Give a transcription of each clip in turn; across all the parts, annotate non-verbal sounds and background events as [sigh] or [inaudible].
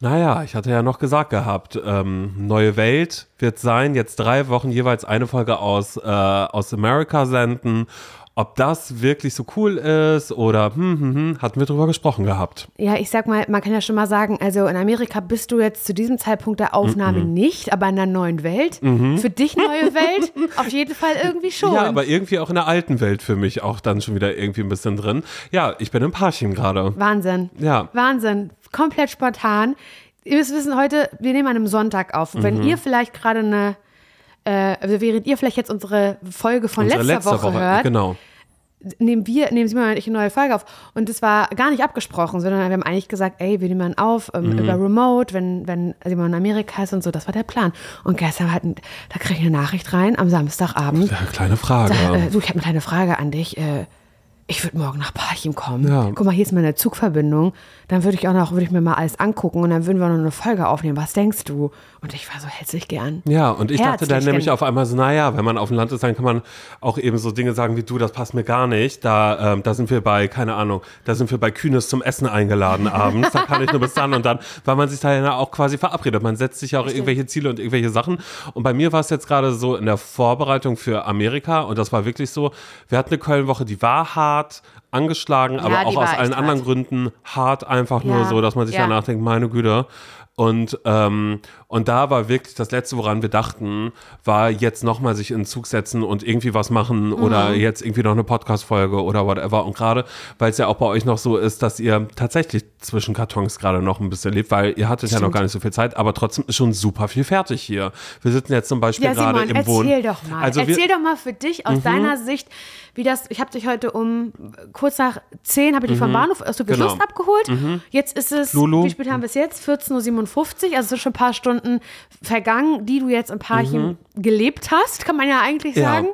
Naja, ich hatte ja noch gesagt gehabt, ähm, Neue Welt wird sein, jetzt drei Wochen jeweils eine Folge aus, äh, aus America senden. Ob das wirklich so cool ist oder hm, hm, hm, hatten wir drüber gesprochen gehabt. Ja, ich sag mal, man kann ja schon mal sagen, also in Amerika bist du jetzt zu diesem Zeitpunkt der Aufnahme Mhm. nicht, aber in der neuen Welt. Für dich neue Welt [laughs] auf jeden Fall irgendwie schon. Ja, aber irgendwie auch in der alten Welt für mich auch dann schon wieder irgendwie ein bisschen drin. Ja, ich bin im Parchim gerade. Wahnsinn. Ja. Wahnsinn. Komplett spontan. Ihr müsst wissen, heute, wir nehmen an einem Sonntag auf. Und wenn Mhm. ihr vielleicht gerade eine, äh, also während ihr vielleicht jetzt unsere Folge von Unsere letzter letzte Woche, hört, Genau. nehmen wir, nehmen und ich eine neue Folge auf. Und das war gar nicht abgesprochen, sondern wir haben eigentlich gesagt, ey, wir nehmen auf ähm, Mhm. über Remote, wenn, wenn Simon in Amerika ist und so. Das war der Plan. Und gestern hatten, da krieg ich eine Nachricht rein am Samstagabend. Ja, kleine Frage. Sag, äh, du, ich habe eine kleine Frage an dich. Äh, ich würde morgen nach Parchim kommen. Ja. Guck mal, hier ist meine Zugverbindung. Dann würde ich auch noch, würde ich mir mal alles angucken und dann würden wir noch eine Folge aufnehmen. Was denkst du? Und ich war so herzlich gern. Ja, und ich dachte dann Herzlich nämlich auf einmal so, naja, wenn man auf dem Land ist, dann kann man auch eben so Dinge sagen wie du, das passt mir gar nicht. Da, ähm, da sind wir bei, keine Ahnung, da sind wir bei Kühnes zum Essen eingeladen abends. Da kann ich nur bis dann und dann, weil man sich da ja auch quasi verabredet. Man setzt sich ja auch irgendwelche Ziele und irgendwelche Sachen. Und bei mir war es jetzt gerade so in der Vorbereitung für Amerika und das war wirklich so, wir hatten eine Kölnwoche, die war hart, angeschlagen, aber die auch aus allen hart. anderen Gründen hart, einfach nur Ja, so, dass man sich ja. danach denkt, meine Güte. Und, ähm, und da war wirklich das Letzte, woran wir dachten, war jetzt nochmal sich in den Zug setzen und irgendwie was machen oder Mhm. jetzt irgendwie noch eine Podcast-Folge oder whatever. Und gerade, weil es ja auch bei euch noch so ist, dass ihr tatsächlich zwischen Kartons gerade noch ein bisschen lebt, weil ihr hattet ja noch gar nicht so viel Zeit, aber trotzdem ist schon super viel fertig hier. Wir sitzen jetzt zum Beispiel Ja, gerade im Wohn. erzähl doch mal. Also Mhm. erzähl doch mal für dich aus deiner Sicht, wie das, ich habe dich heute um kurz nach 10 habe ich dich vom Bahnhof aus der Genau. Abgeholt. Jetzt ist es, Lulu. wie spät haben wir es jetzt? 14.57 Uhr, also es sind schon ein paar Stunden vergangen, die du jetzt in Parchim gelebt hast, kann man ja eigentlich Mhm. Ja. sagen.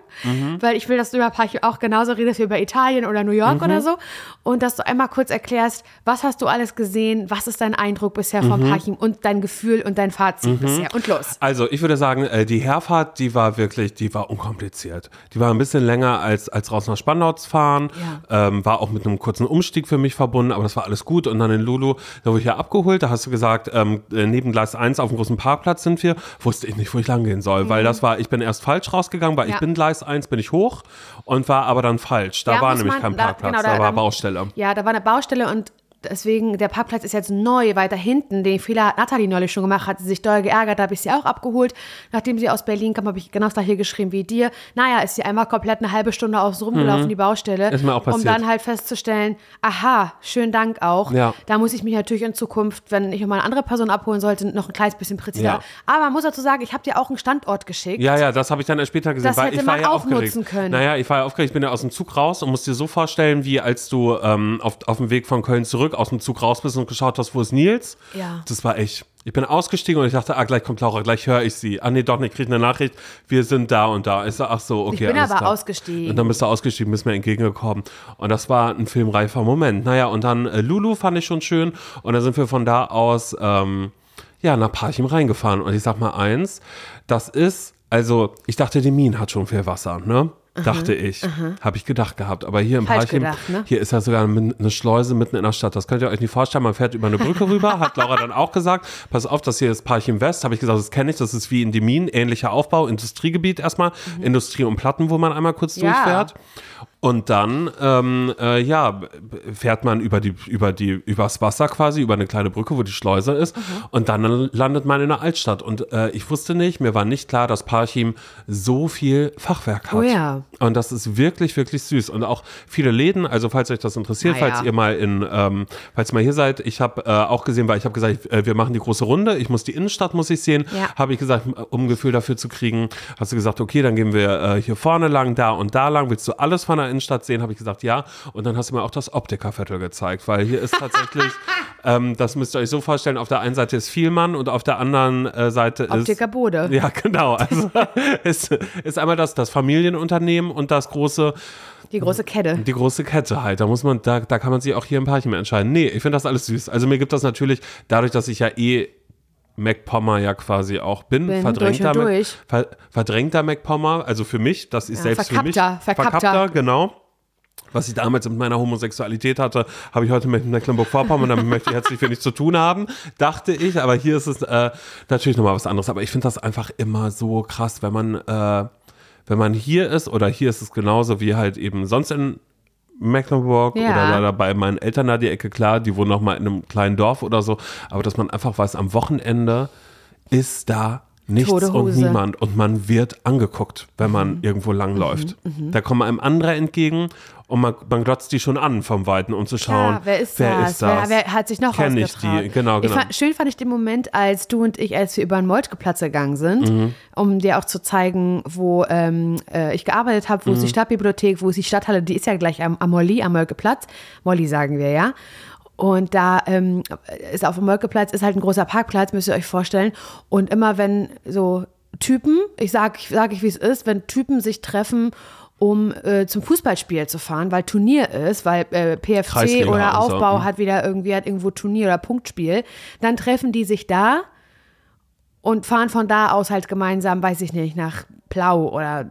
Weil ich will, dass du über Parchim auch genauso redest wie über Italien oder New York Mhm. oder so. Und dass du einmal kurz erklärst, was hast du alles gesehen, was ist dein Eindruck bisher Mhm. von Parchim und dein Gefühl und dein Fazit bisher. Und los. Also ich würde sagen, äh, die Herfahrt, die war wirklich, die war unkompliziert. Die war ein bisschen länger als, als raus nach Spandau zu fahren. Ähm, war auch mit einem kurzen Umstieg für mich verbunden, aber das war alles gut. Und dann in Lulu, da wurde ich ja abgeholt, da hast du gesagt, ähm, äh, neben Gleis 1 auf dem großen Parkplatz sind wir. Wusste ich nicht, wo ich lang gehen soll, weil das war, ich bin erst falsch rausgegangen, weil Mhm. Ja. ich bin Gleis 1, bin ich hoch und war aber dann falsch. Da Ja, war nämlich man- kein da- Parkplatz, genau, da, da- war da- Baustelle. Ja, da war eine Baustelle und deswegen, der Parkplatz ist jetzt neu, weiter hinten. Den Fehler hat Nathalie neulich schon gemacht, hat sie sich doll geärgert, da habe ich sie auch abgeholt. Nachdem sie aus Berlin kam, habe ich genau das gleiche geschrieben wie dir. Naja, ist sie einmal komplett eine halbe Stunde aufs rumgelaufen, die Baustelle. Mhm. Ist mir auch Um passiert. dann halt festzustellen, aha, schönen Dank auch. Ja. Da muss ich mich natürlich in Zukunft, wenn ich noch mal eine andere Person abholen sollte, noch ein kleines bisschen präziser. Ja. Aber man muss dazu sagen, ich habe dir auch einen Standort geschickt. Ja, ja, das habe ich dann erst später gesehen, Das weil hätte ich war man ja auch aufgeregt. nutzen können. Naja, ich war ja aufgeregt, ich bin ja aus dem Zug raus und musst dir so vorstellen, wie als du ähm, auf, auf dem Weg von Köln zurück aus dem Zug raus bist und geschaut hast, wo ist Nils? Ja. Das war echt. Ich bin ausgestiegen und ich dachte, ah, gleich kommt Laura, gleich höre ich sie. Ah, nee, doch nicht, krieg eine Nachricht, wir sind da und da. Ich so, ach so, okay. Ich bin aber klar. ausgestiegen. Und dann bist du ausgestiegen, bist mir entgegengekommen. Und das war ein filmreifer Moment. Naja, und dann äh, Lulu fand ich schon schön. Und dann sind wir von da aus, ähm, ja, nach Parchim reingefahren. Und ich sag mal eins, das ist, also, ich dachte, die Mine hat schon viel Wasser, ne? Dachte ich. Habe ich gedacht gehabt. Aber hier im Falsch Parchim, gedacht, ne? hier ist ja sogar eine Schleuse mitten in der Stadt. Das könnt ihr euch nicht vorstellen. Man fährt über eine Brücke rüber, hat Laura dann auch gesagt. Pass auf, das hier ist Parchim West. Habe ich gesagt, das kenne ich. Das ist wie in die Minen. Ähnlicher Aufbau, Industriegebiet erstmal. Industrie und Platten, wo man einmal kurz Mhm. Ja. durchfährt. Und dann, ähm, äh, ja, fährt man über die, über die, übers Wasser quasi, über eine kleine Brücke, wo die Schleuse ist. Mhm. Und dann landet man in der Altstadt. Und äh, ich wusste nicht, mir war nicht klar, dass Parchim so viel Fachwerk hat. Oh ja. Und das ist wirklich, wirklich süß. Und auch viele Läden, also falls euch das interessiert, Na ja. falls ihr mal in, ähm, falls ihr mal hier seid, ich habe äh, auch gesehen, weil ich habe gesagt, äh, wir machen die große Runde, ich muss die Innenstadt, muss ich sehen. Ja. Habe ich gesagt, um ein Gefühl dafür zu kriegen, hast du gesagt, okay, dann gehen wir äh, hier vorne lang, da und da lang. Willst du alles von der Innenstadt sehen? Habe ich gesagt, ja. Und dann hast du mir auch das Optikerviertel gezeigt, weil hier ist tatsächlich, [laughs] ähm, das müsst ihr euch so vorstellen, auf der einen Seite ist Vielmann und auf der anderen äh, Seite ist Optiker Bode. ja, genau. Also [laughs] ist, ist einmal das, das Familienunternehmen und das große, Die große Kette. die große Kette halt. Da muss man, da, da kann man sich auch hier im Parchim entscheiden. Nee, ich finde das alles süß. Also mir gibt das natürlich, dadurch, dass ich ja eh MacPommer ja quasi auch bin, Bin verdrängter, durch durch. Ver, verdrängter MacPommer, also für mich, das ist Ja, selbst für mich. verkappter, verkappter. genau. Was ich damals mit meiner Homosexualität hatte, habe ich heute mit Mecklenburg-Vorpommern, damit möchte ich herzlich wenig zu tun haben, dachte ich. Aber hier ist es äh, natürlich nochmal was anderes. Aber ich finde das einfach immer so krass, wenn man, äh, wenn man hier ist oder hier ist es genauso wie halt eben sonst in Mecklenburg Ja. oder da bei meinen Eltern da die Ecke, klar, die wohnen noch mal in einem kleinen Dorf oder so, aber dass man einfach weiß, am Wochenende ist da nichts und niemand und man wird angeguckt, wenn man irgendwo langläuft. Da kommen einem andere entgegen und man, man glotzt die schon an vom Weiten, um zu schauen, Ja, wer ist wer das? ist das? Wer, wer hat sich noch Kenn ich die, genau, genau. Fand, schön fand ich den Moment, als du und ich, als wir über den Moltkeplatz gegangen sind, Mhm. um dir auch zu zeigen, wo ähm, äh, ich gearbeitet habe, wo ist die Mhm. Stadtbibliothek, wo ist die Stadthalle, die ist ja gleich am, am Molly, am Moltkeplatz. Molly sagen wir, ja. Und da ähm, ist auf dem Moltkeplatz ist halt ein großer Parkplatz, müsst ihr euch vorstellen. Und immer wenn so Typen, ich sage ich, sag ich wie es ist, wenn Typen sich treffen, um äh, zum Fußballspiel zu fahren, weil Turnier ist, weil äh, PFC Kreisliga oder und so, Aufbau mhm. hat wieder irgendwie hat irgendwo Turnier oder Punktspiel, dann treffen die sich da und fahren von da aus halt gemeinsam, weiß ich nicht, nach Plau oder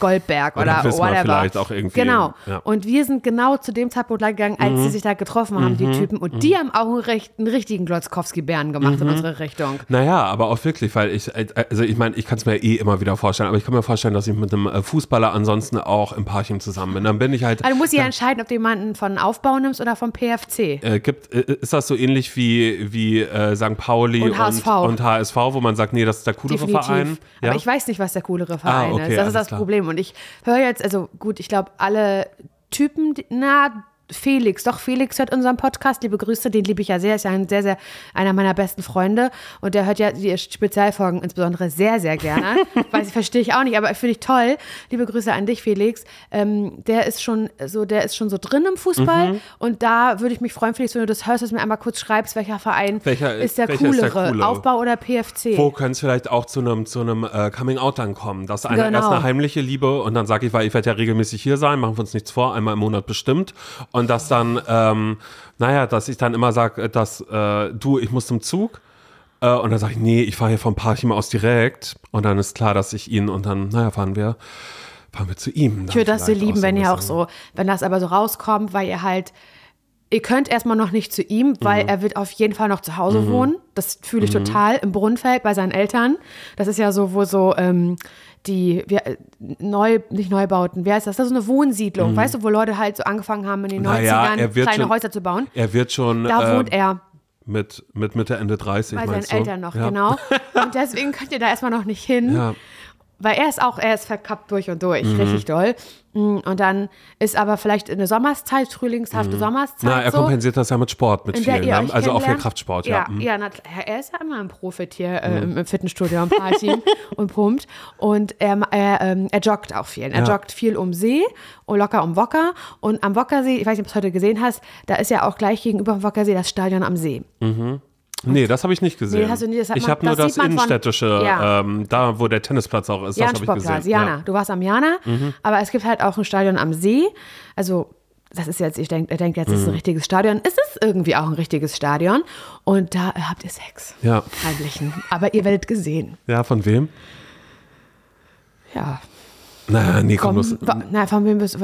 Goldberg Oder oder, whatever. vielleicht auch irgendwie, Genau. ja. Und wir sind genau zu dem Zeitpunkt da gegangen, als sie sich da getroffen haben, die Typen. Und die haben auch einen, recht, einen richtigen Glotzkowski-Bären gemacht in unsere Richtung. Naja, aber auch wirklich, weil ich, äh, also ich meine, ich kann es mir eh immer wieder vorstellen, aber ich kann mir vorstellen, dass ich mit einem äh, Fußballer ansonsten auch im Parchim zusammen bin. Dann bin ich halt, Also du musst ja entscheiden, ob du jemanden von Aufbau nimmst oder vom PFC. äh, gibt, äh, ist das so ähnlich wie, wie äh, St. Pauli Und und, HSV. und HSV, wo man sagt, nee, das ist der coolere Verein? Aber ich weiß nicht, was der coolere Verein Ah, okay. Das ist das klar. Problem. Und ich höre jetzt, also gut, ich glaube, alle Typen, die- na, Felix, doch Felix hört unseren Podcast, liebe Grüße, den liebe ich ja sehr, ist ja ein sehr, sehr, einer meiner besten Freunde. Und der hört ja die Spezialfolgen insbesondere sehr, sehr gerne, [laughs] weiß ich, verstehe ich auch nicht, aber finde ich toll, liebe Grüße an dich, Felix, ähm, der ist schon so, der ist schon so drin im Fußball. Mhm. und da würde ich mich freuen, Felix, wenn du das hörst, dass du mir einmal kurz schreibst, welcher Verein Welcher- ist der welcher ist der coolere, coole? Aufbau oder PFC? Wo könnte es vielleicht auch zu einem zu einem äh, Coming Out dann kommen, dass einer Genau. erst eine heimliche Liebe und dann sage ich, weil ich werde ja regelmäßig hier sein, machen wir uns nichts vor, einmal im Monat bestimmt und dass dann, ähm, naja, dass ich dann immer sage, dass äh, du, ich muss zum Zug äh, und dann sage ich, nee, ich fahre hier vom Parchim aus direkt und dann ist klar, dass ich ihn und dann, naja, fahren wir, fahren wir zu ihm. Ich würde das so vielleicht lieben, wenn ihr auch so, wenn das aber so rauskommt, weil ihr halt, ihr könnt erstmal noch nicht zu ihm, weil Mhm. er wird auf jeden Fall noch zu Hause wohnen. Das fühle ich total im Brunnenfeld bei seinen Eltern. Das ist ja so, wo so ähm, die wir, äh, neu, nicht Neubauten, wie heißt das? Das ist so eine Wohnsiedlung, weißt du, wo Leute halt so angefangen haben, in den Mhm. Naja, 90ern er wird kleine schon- Häuser zu bauen. Er wird schon Da äh, wohnt er mit, mit Mitte, Ende 30, bei seinen? Eltern noch, Ja. genau. [laughs] Und deswegen könnt ihr da erstmal noch nicht hin. Ja. Weil er ist auch, er ist verkappt durch und durch, Mhm. richtig doll. Mm, Und dann ist aber vielleicht eine Sommerszeit, frühlingshafte Sommerszeit. Mhm. Na, er so, kompensiert das ja mit Sport, mit vielen. Ne? Also auch viel. Kraftsport, ja. ja. Mhm. Ja, na, er ist ja immer ein Profit hier äh, im- Fitnessstudio am Party und pumpt. [laughs] Und er, er, ähm, er joggt auch viel. Er Ja. joggt viel um See und locker um Wocker. Und am Wockersee, ich weiß nicht, ob du es heute gesehen hast, da ist ja auch gleich gegenüber vom Wockersee das Stadion am See. Nee, das habe ich nicht gesehen. Nee, hast du nie- das hat ich habe nur das das man von- innenstädtische, Ja. ähm, da wo der Tennisplatz auch ist, das habe ich gesehen. Jana. Ja. Mhm. Du warst am Jana, aber es gibt halt auch ein Stadion am See. Also, das ist jetzt, ich denke, er denkt jetzt, es ist ein Mhm. richtiges Stadion. Es ist irgendwie auch ein richtiges Stadion. Und da habt ihr Sex. Ja. Heimlichen. Aber ihr werdet gesehen. ja, von wem? Ja. Na, nee, komm, Vom, los. na, von wem bist du?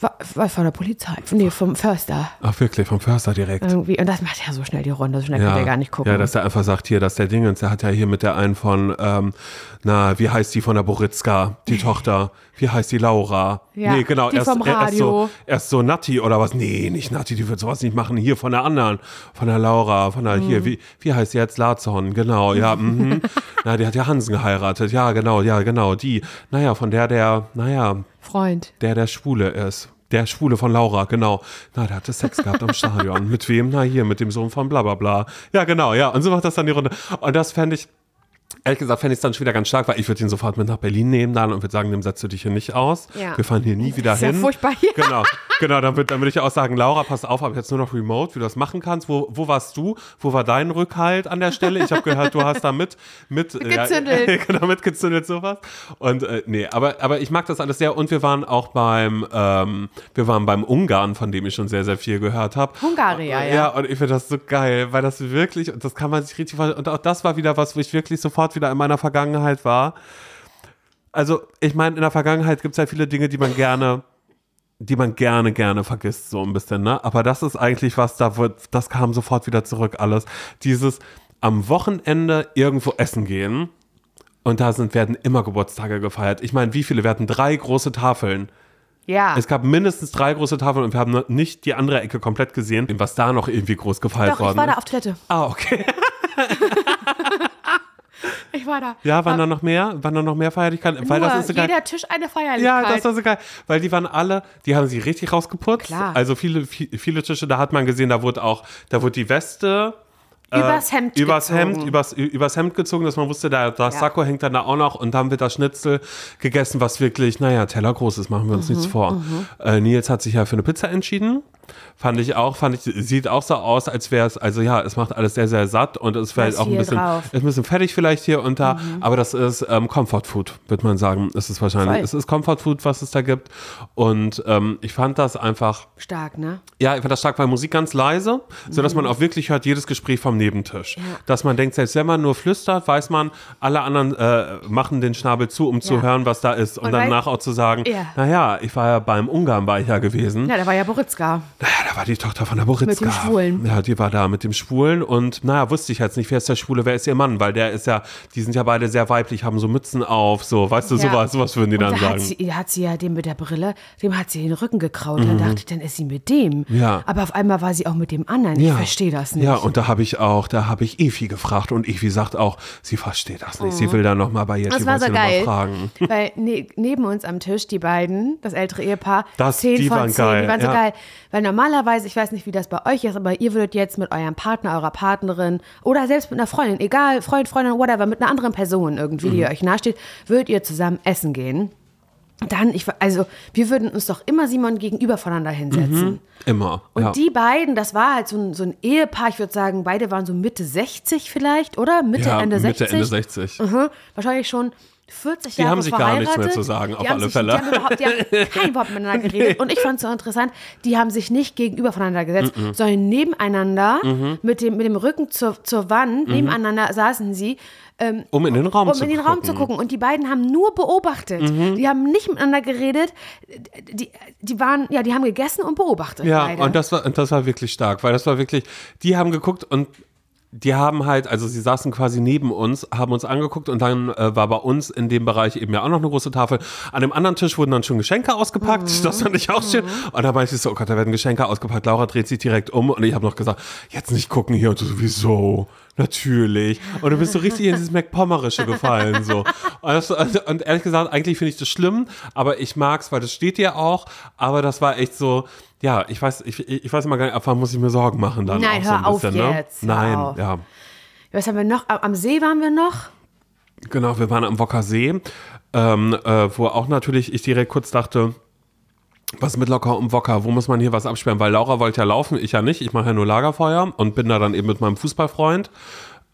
Wa- wa- Von der Polizei. Nee, vom Förster. Ach, wirklich, vom Förster direkt. Irgendwie. Und das macht ja so schnell die Runde. So schnell könnt ihr gar nicht gucken. ja, dass er einfach sagt, hier, dass der Dingens, der hat ja hier mit der einen von, ähm, na, wie heißt die von der Boritzka, die Tochter, wie heißt die Laura? Ja, nee, genau, die erst, vom er- erst, so, Radio. erst so Natti oder was? Nee, nicht Natti, die wird sowas nicht machen, hier von der anderen, von der Laura, von der, Mhm. hier, wie, wie heißt die jetzt? Lazon, genau, ja, [laughs] mhm. Na, die hat ja Hansen geheiratet, ja, genau, ja, genau, die. Naja, von der, der, naja, Freund. der der Schwule ist. Der Schwule von Laura, genau. Na, der hatte Sex gehabt am Stadion. [laughs] Mit wem? Na, hier, mit dem Sohn von bla bla bla. Ja, genau, ja. Und so macht das dann die Runde. Und das fände ich, ehrlich gesagt, fände ich es dann schon wieder ganz stark, weil ich würde ihn sofort mit nach Berlin nehmen dann und würde sagen, dem setzt du dich hier nicht aus. Ja. Wir fahren hier nie wieder ist ja hin. furchtbar [laughs] hier. Genau, genau. Dann würde dann würd ich auch sagen, Laura, pass auf, aber jetzt nur noch remote, wie du das machen kannst. Wo, wo warst du? Wo war dein Rückhalt an der Stelle? Ich habe gehört, du hast da mit, mit [laughs] Gezündelt. Ja, [laughs] genau, mitgezündelt sowas. Und äh, nee, aber, aber ich mag das alles sehr. Und wir waren auch beim, ähm, wir waren beim Ungarn, von dem ich schon sehr, sehr viel gehört habe. Hungaria, ja. Ja, und ich finde das so geil, weil das wirklich, und das kann man sich richtig, und auch das war wieder was, wo ich wirklich sofort wieder in meiner Vergangenheit war. Also, ich meine, in der Vergangenheit gibt es ja viele Dinge, die man gerne, die man gerne, gerne vergisst, so ein bisschen, ne? Aber das ist eigentlich was, da wird, das kam sofort wieder zurück, alles. Dieses am Wochenende irgendwo essen gehen und da sind, werden immer Geburtstage gefeiert. Ich meine, wie viele? Wir hatten drei große Tafeln. Ja. Es gab mindestens drei große Tafeln und wir haben nicht die andere Ecke komplett gesehen, was da noch irgendwie groß gefeiert Doch, ich worden war da ist. auf Toilette. Ah, okay. [laughs] Ich war da. Ja, waren da noch mehr? Waren da noch mehr Feierlichkeiten? Weil das ist so geil. jeder Tisch eine Feierlichkeit. Ja, das war so geil. Weil die waren alle, die haben sie richtig rausgeputzt. Klar. Also viele, viele, Tische, da hat man gesehen, da wurde auch, da wurde die Weste. äh, Übers Hemd übers gezogen. Hemd, übers, übers Hemd gezogen, dass man wusste, da, das Ja. Sakko hängt dann da auch noch und dann wird das Schnitzel gegessen, was wirklich, naja, Teller groß ist, machen wir uns Mhm, nichts vor. Äh, Nils hat sich ja für eine Pizza entschieden. Fand ich auch, fand ich, sieht auch so aus, als wäre es, also ja, es macht alles sehr, sehr satt und es ist auch ein bisschen, drauf. Mhm. ist ein bisschen fertig vielleicht hier und da, aber das ist ähm, Comfort Food, würde man sagen. Es ist wahrscheinlich, Voll. es ist Comfort Food, was es da gibt. Und ähm, ich fand das einfach, Stark, ne? ja, ich fand das stark, weil Musik ganz leise, sodass Mhm. man auch wirklich hört, jedes Gespräch vom Nebentisch. Dass man denkt, selbst wenn man nur flüstert, weiß man, alle anderen äh, machen den Schnabel zu, um zu Ja. hören, was da ist. Und, Und danach auch zu sagen, Ja. naja, ich war ja beim Ungarn, war ich ja gewesen. Ja, da war ja Boritzka. Naja, da war die Tochter von der Boritzka. Mit dem Schwulen. Ja, die war da mit dem Schwulen und naja, wusste ich jetzt nicht, wer ist der Schwule, wer ist ihr Mann, weil der ist ja, die sind ja beide sehr weiblich, haben so Mützen auf, so, weißt du, Ja. sowas, sowas würden die Und dann da sagen. hat sie, hat sie ja dem mit der Brille, dem hat sie den Rücken gekraut. Dann dachte ich, dann ist sie mit dem. Mhm. Ja. Aber auf einmal war sie auch mit dem anderen. Ich verstehe das nicht. Ja, und da habe ich auch, da habe ich Evi gefragt und Evi sagt auch, sie versteht das nicht. Sie will da nochmal bei ihr Mhm. Das war so geil. fragen. [laughs] Weil ne, neben uns am Tisch, die beiden, das ältere Ehepaar, Das- 10 die von waren 10, geil, die waren so ja. geil. Weil normalerweise, ich weiß nicht, wie das bei euch ist, aber ihr würdet jetzt mit eurem Partner, eurer Partnerin oder selbst mit einer Freundin, egal, Freund, Freundin, whatever, mit einer anderen Person irgendwie, Mhm. die euch nahesteht, würdet ihr zusammen essen gehen. Dann, ich, also, wir würden uns doch immer Simon gegenüber voneinander hinsetzen. Immer. Und ja. die beiden, das war halt so ein, so ein Ehepaar, ich würde sagen, beide waren so Mitte 60 vielleicht, oder? Mitte, ja, Ende 60. Mitte, Ende 60. Mhm, wahrscheinlich schon 40 Die Jahre haben sich gar nichts mehr verheiratet. zu sagen, auf Die alle sich, Fälle. Die haben, überhaupt, die haben [laughs] kein Wort miteinander geredet. Und ich fand es so interessant, die haben sich nicht gegenüber voneinander gesetzt, sondern nebeneinander, Mhm. mit, dem, mit dem Rücken zur, zur Wand, nebeneinander saßen sie, ähm, Um in den Raum um zu in den Raum zu gucken. Und die beiden haben nur beobachtet. Mhm. Die haben nicht miteinander geredet. Die, die waren, ja, die haben gegessen und beobachtet. Ja, beide. und das war, und das war wirklich stark, weil das war wirklich, die haben geguckt und die haben halt, also sie saßen quasi neben uns, haben uns angeguckt und dann äh, war bei uns in dem Bereich eben ja auch noch eine große Tafel. An dem anderen Tisch wurden dann schon Geschenke ausgepackt. Mhm. Das fand ich auch schön. Und da meinte ich so, oh Gott, da werden Geschenke ausgepackt. Laura dreht sich direkt um und ich habe noch gesagt, jetzt nicht gucken hier und du sowieso. Natürlich. Und du bist so richtig in dieses [laughs] McPommerische gefallen. So. Und, das, und ehrlich gesagt, eigentlich finde ich das schlimm, aber ich mag's, weil das steht dir auch. Aber das war echt so, ja, ich weiß, ich, ich weiß immer gar nicht, ab wann muss ich mir Sorgen machen dann Nein, so hör ein auf bisschen, ne? jetzt, hör Nein, auf. ja. Was haben wir noch? Am- Am See waren wir noch. Genau, wir waren am Wocker See, ähm, äh, wo auch natürlich ich direkt kurz dachte, was mit Locker und Wocker, wo muss man hier was absperren? Weil Laura wollte ja laufen, ich ja nicht, ich mache ja nur Lagerfeuer und bin da dann eben mit meinem Fußballfreund.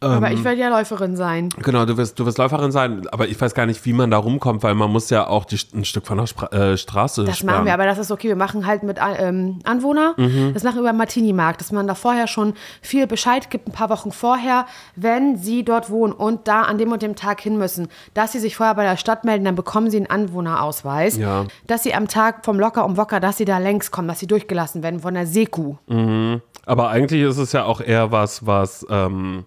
Aber ich werde ja Läuferin sein. Genau, du wirst, du wirst Läuferin sein, aber ich weiß gar nicht, wie man da rumkommt, weil man muss ja auch die, ein Stück von der Spra äh, Straße Das sperren. machen wir, aber das ist okay. Wir machen halt mit ähm, Anwohner. Mhm. Das machen wir über Martini-Markt, dass man da vorher schon viel Bescheid gibt, ein paar Wochen vorher, wenn sie dort wohnen und da an dem und dem Tag hin müssen, dass sie sich vorher bei der Stadt melden, dann bekommen sie einen Anwohnerausweis. Ja. Dass sie am Tag vom Locker um Wocker, dass sie da längs kommen, dass sie durchgelassen werden von der Seku. Aber eigentlich ist es ja auch eher was, was, ähm,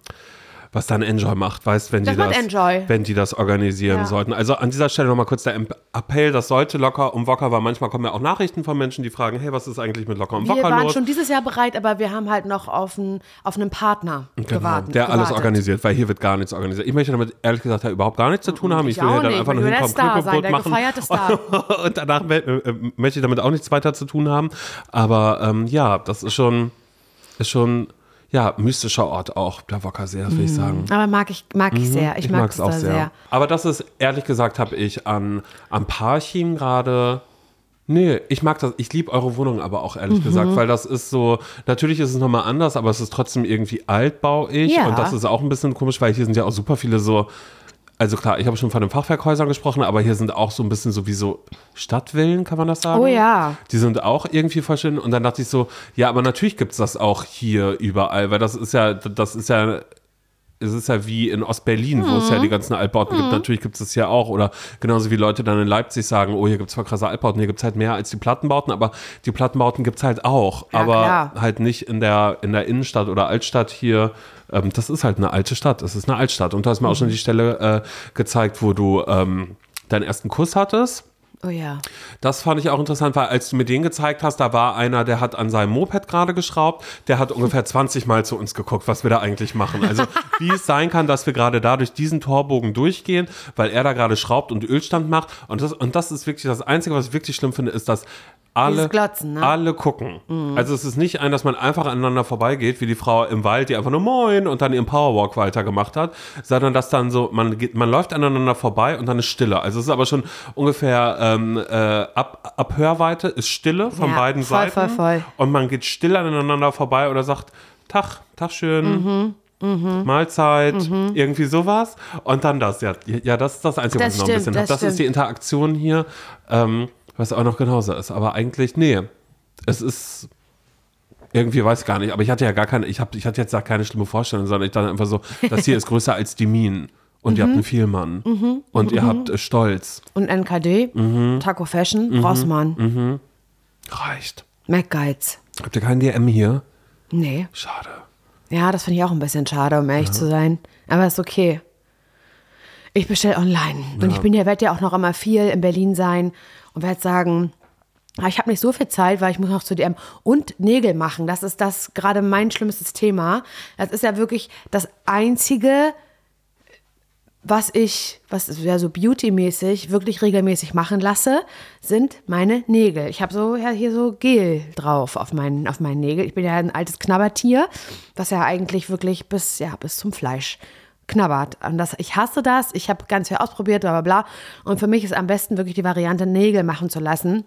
was dann Enjoy macht, weißt, wenn Das die das, Enjoy. wenn die das organisieren Ja. sollten. Also an dieser Stelle nochmal kurz der Appell, das sollte locker um Wocker, weil manchmal kommen ja auch Nachrichten von Menschen, die fragen, hey, was ist eigentlich mit locker um Wir Wocker waren los? schon dieses Jahr bereit, aber wir haben halt noch auf einen, auf einen Partner Genau, gewartet. der alles organisiert, weil hier wird gar nichts organisiert. Ich möchte damit ehrlich gesagt ja überhaupt gar nichts zu tun haben. Ich, will hier auch dann nicht. einfach nur hinkommen, Knüppelbrot der machen. [laughs] Und danach äh, äh, möchte ich damit auch nichts weiter zu tun haben. Aber ähm, ja, das ist schon, ist schon, ja, mystischer Ort auch, der Wockersee, das will ich sagen. Aber mag ich, mag ich sehr. Ich, mag mag's es da sehr. Aber das ist, ehrlich gesagt, habe ich an, am Parchim gerade. Nee, ich mag das. Ich liebe eure Wohnung aber auch, ehrlich Mhm. gesagt, weil das ist so, natürlich ist es nochmal anders, aber es ist trotzdem irgendwie altbauig. Ja. Und das ist auch ein bisschen komisch, weil hier sind ja auch super viele so. Also klar, ich habe schon von den Fachwerkhäusern gesprochen, aber hier sind auch so ein bisschen so wie so Stadtvillen, kann man das sagen? Oh ja. Die sind auch irgendwie verschieden. Und dann dachte ich so, ja, aber natürlich gibt es das auch hier überall, weil das ist ja, das ist ja es ist ja wie in Ostberlin, wo es ja die ganzen Altbauten gibt. Natürlich gibt es es ja auch. Oder genauso wie Leute dann in Leipzig sagen, oh, hier gibt es zwar krasse Altbauten, hier gibt es halt mehr als die Plattenbauten, aber die Plattenbauten gibt es halt auch. Ja, aber klar. halt nicht in der, in der Innenstadt oder Altstadt hier. Ähm, das ist halt eine alte Stadt. Es ist eine Altstadt. Und du hast mir auch schon die Stelle äh, gezeigt, wo du ähm, deinen ersten Kuss hattest. Oh ja. Das fand ich auch interessant, weil als du mir den gezeigt hast, da war einer, der hat an seinem Moped gerade geschraubt, der hat ungefähr 20 Mal zu uns geguckt, was wir da eigentlich machen. Also wie es sein kann, dass wir gerade da durch diesen Torbogen durchgehen, weil er da gerade schraubt und Ölstand macht. Und das, und das ist wirklich das Einzige, was ich wirklich schlimm finde, ist, dass alle, Glotzen, ne? alle gucken. Also es ist nicht ein, dass man einfach aneinander vorbeigeht, wie die Frau im Wald, die einfach nur Moin und dann ihren Powerwalk weitergemacht hat, sondern dass dann so, man geht, man läuft aneinander vorbei und dann ist Stille. Also es ist aber schon ungefähr ähm, äh, ab, ab Hörweite ist Stille von Ja, beiden voll, Seiten. voll, voll. Und man geht still aneinander vorbei oder sagt, Tag, Tag schön. Mhm, Mahlzeit, irgendwie sowas. Und dann das, ja. Ja, das ist das Einzige, Das was ich noch ein bisschen habe. das Das ist die Interaktion hier, ähm, was auch noch genauso ist. Aber eigentlich, nee. Es ist. Irgendwie weiß ich gar nicht, aber ich hatte ja gar keine, ich, hab, ich hatte jetzt gar keine schlimme Vorstellung, sondern ich dachte einfach so, das hier ist größer als die Minen. Und Mhm. ihr habt einen Vielmann. Und ihr habt äh, Stolz. Und NKD, Mhm. Taco Fashion, Rossmann, Reicht. McGuides. Habt ihr keinen DM hier? Nee. Schade. Ja, das finde ich auch ein bisschen schade, um ehrlich zu sein. Aber ist okay. Ich bestelle online. Und ich bin ja, werde ja auch noch immer viel in Berlin sein und werde sagen, ah, ich habe nicht so viel Zeit, weil ich muss noch zu DM und Nägel machen. Das ist das gerade mein schlimmstes Thema. Das ist ja wirklich das einzige, was ich, was ja so beautymäßig wirklich regelmäßig machen lasse, sind meine Nägel. Ich habe so ja hier so Gel drauf auf meinen auf meinen Nägel. Ich bin ja ein altes Knabbertier, das ja eigentlich wirklich bis ja bis zum Fleisch knabbert. Und das, ich hasse das. Ich habe ganz viel ausprobiert, bla bla bla. Und für mich ist am besten wirklich die Variante Nägel machen zu lassen,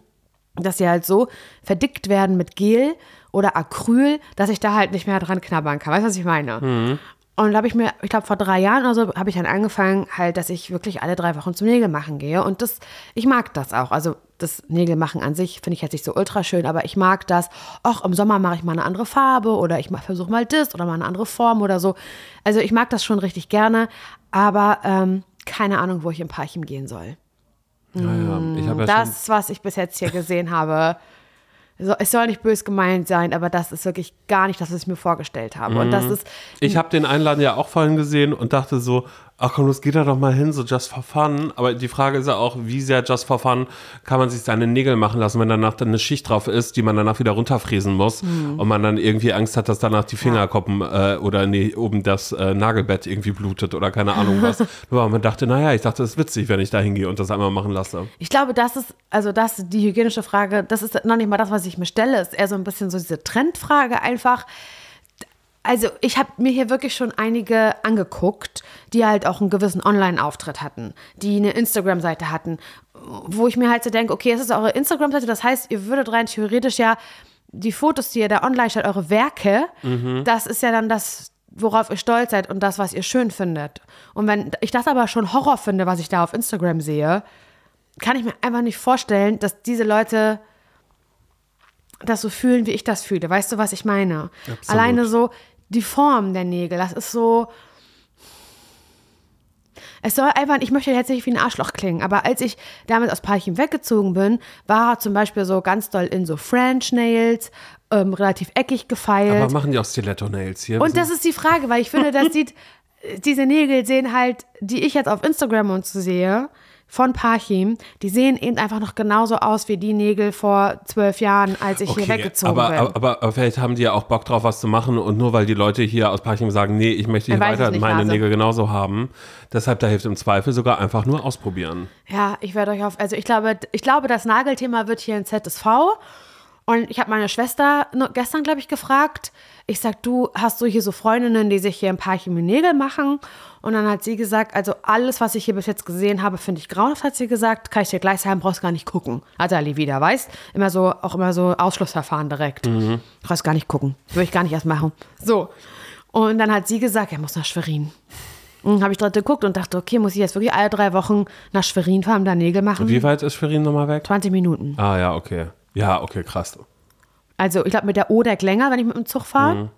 dass sie halt so verdickt werden mit Gel oder Acryl, dass ich da halt nicht mehr dran knabbern kann. Weißt du, was ich meine? Und da habe ich mir, ich glaube, vor drei Jahren oder so, habe ich dann angefangen, halt, dass ich wirklich alle drei Wochen zum Nägel machen gehe. Und das, ich mag das auch. Also das Nägelmachen an sich finde ich jetzt nicht so ultra schön, aber ich mag das. Auch im Sommer mache ich mal eine andere Farbe oder ich versuche mal das oder mal eine andere Form oder so. Also ich mag das schon richtig gerne, aber ähm, keine Ahnung, wo ich im Parchim gehen soll. Naja, ich habe ja schon Das, was ich bis jetzt hier gesehen habe, es soll nicht bös gemeint sein, aber das ist wirklich gar nicht das, was ich mir vorgestellt habe. Und das Mhm. ist Ich habe den Einladen ja auch vorhin gesehen und dachte so, ach komm, los, geht da doch mal hin, so just for fun. Aber die Frage ist ja auch, wie sehr just for fun kann man sich seine Nägel machen lassen, wenn danach dann eine Schicht drauf ist, die man danach wieder runterfräsen muss Mhm. und man dann irgendwie Angst hat, dass danach die Fingerkoppen äh, oder nee, oben das äh, Nagelbett irgendwie blutet oder keine Ahnung was. [laughs] Nur weil man dachte, naja, ich dachte, das ist witzig, wenn ich da hingehe und das einmal machen lasse. Ich glaube, das ist, also das, die hygienische Frage, das ist noch nicht mal das, was ich mir stelle. Es ist eher so ein bisschen so diese Trendfrage einfach. Also ich habe mir hier wirklich schon einige angeguckt, die halt auch einen gewissen Online-Auftritt hatten, die eine Instagram-Seite hatten, wo ich mir halt so denke, okay, es ist eure Instagram-Seite, das heißt, ihr würdet rein theoretisch ja die Fotos, die ihr da online stellt, eure Werke, das ist ja dann das, worauf ihr stolz seid und das, was ihr schön findet. Und wenn ich das aber schon Horror finde, was ich da auf Instagram sehe, kann ich mir einfach nicht vorstellen, dass diese Leute das so fühlen, wie ich das fühle. Weißt du, was ich meine? Absolut. Alleine so die Form der Nägel, das ist so. Es soll einfach, ich möchte jetzt nicht wie ein Arschloch klingen, aber als ich damals aus Parchim weggezogen bin, war er zum Beispiel so ganz doll in so French Nails, ähm, relativ eckig gefeilt. Aber machen die auch Stiletto-Nails hier? Und das ist die Frage, weil ich finde, das [laughs] sieht, diese Nägel sehen halt, die ich jetzt auf Instagram und so sehe, von Parchim, die sehen eben einfach noch genauso aus wie die Nägel vor zwölf Jahren, als ich hier weggezogen aber, bin. aber, aber, vielleicht haben die ja auch Bock drauf, was zu machen und nur weil die Leute hier aus Parchim sagen, nee, ich möchte hier Er weiter nicht, meine Nase. Nägel genauso haben. Deshalb, da hilft im Zweifel sogar einfach nur ausprobieren. Ja, ich werde euch auf, also ich glaube, ich glaube, das Nagelthema wird hier in ZSV. Und ich habe meine Schwester gestern, glaube ich, gefragt. Ich sag, du hast du hier so Freundinnen, die sich hier ein paar Nägel machen? Und dann hat sie gesagt, also alles, was ich hier bis jetzt gesehen habe, finde ich grauenhaft, hat sie gesagt. Kann ich dir gleich sagen, brauchst gar nicht gucken. Hat Ali wieder, weißt? Immer so, auch immer so Ausschlussverfahren direkt. Brauchst gar nicht gucken. Würde ich gar nicht erst machen. So. Und dann hat sie gesagt, er muss nach Schwerin. Und habe ich dort geguckt und dachte, okay, muss ich jetzt wirklich alle drei Wochen nach Schwerin fahren, da Nägel machen? Wie weit ist Schwerin nochmal weg? 20 Minuten. Ah ja, okay. Ja, okay, krass. Also ich glaube mit der Odeck länger, wenn ich mit dem Zug fahre.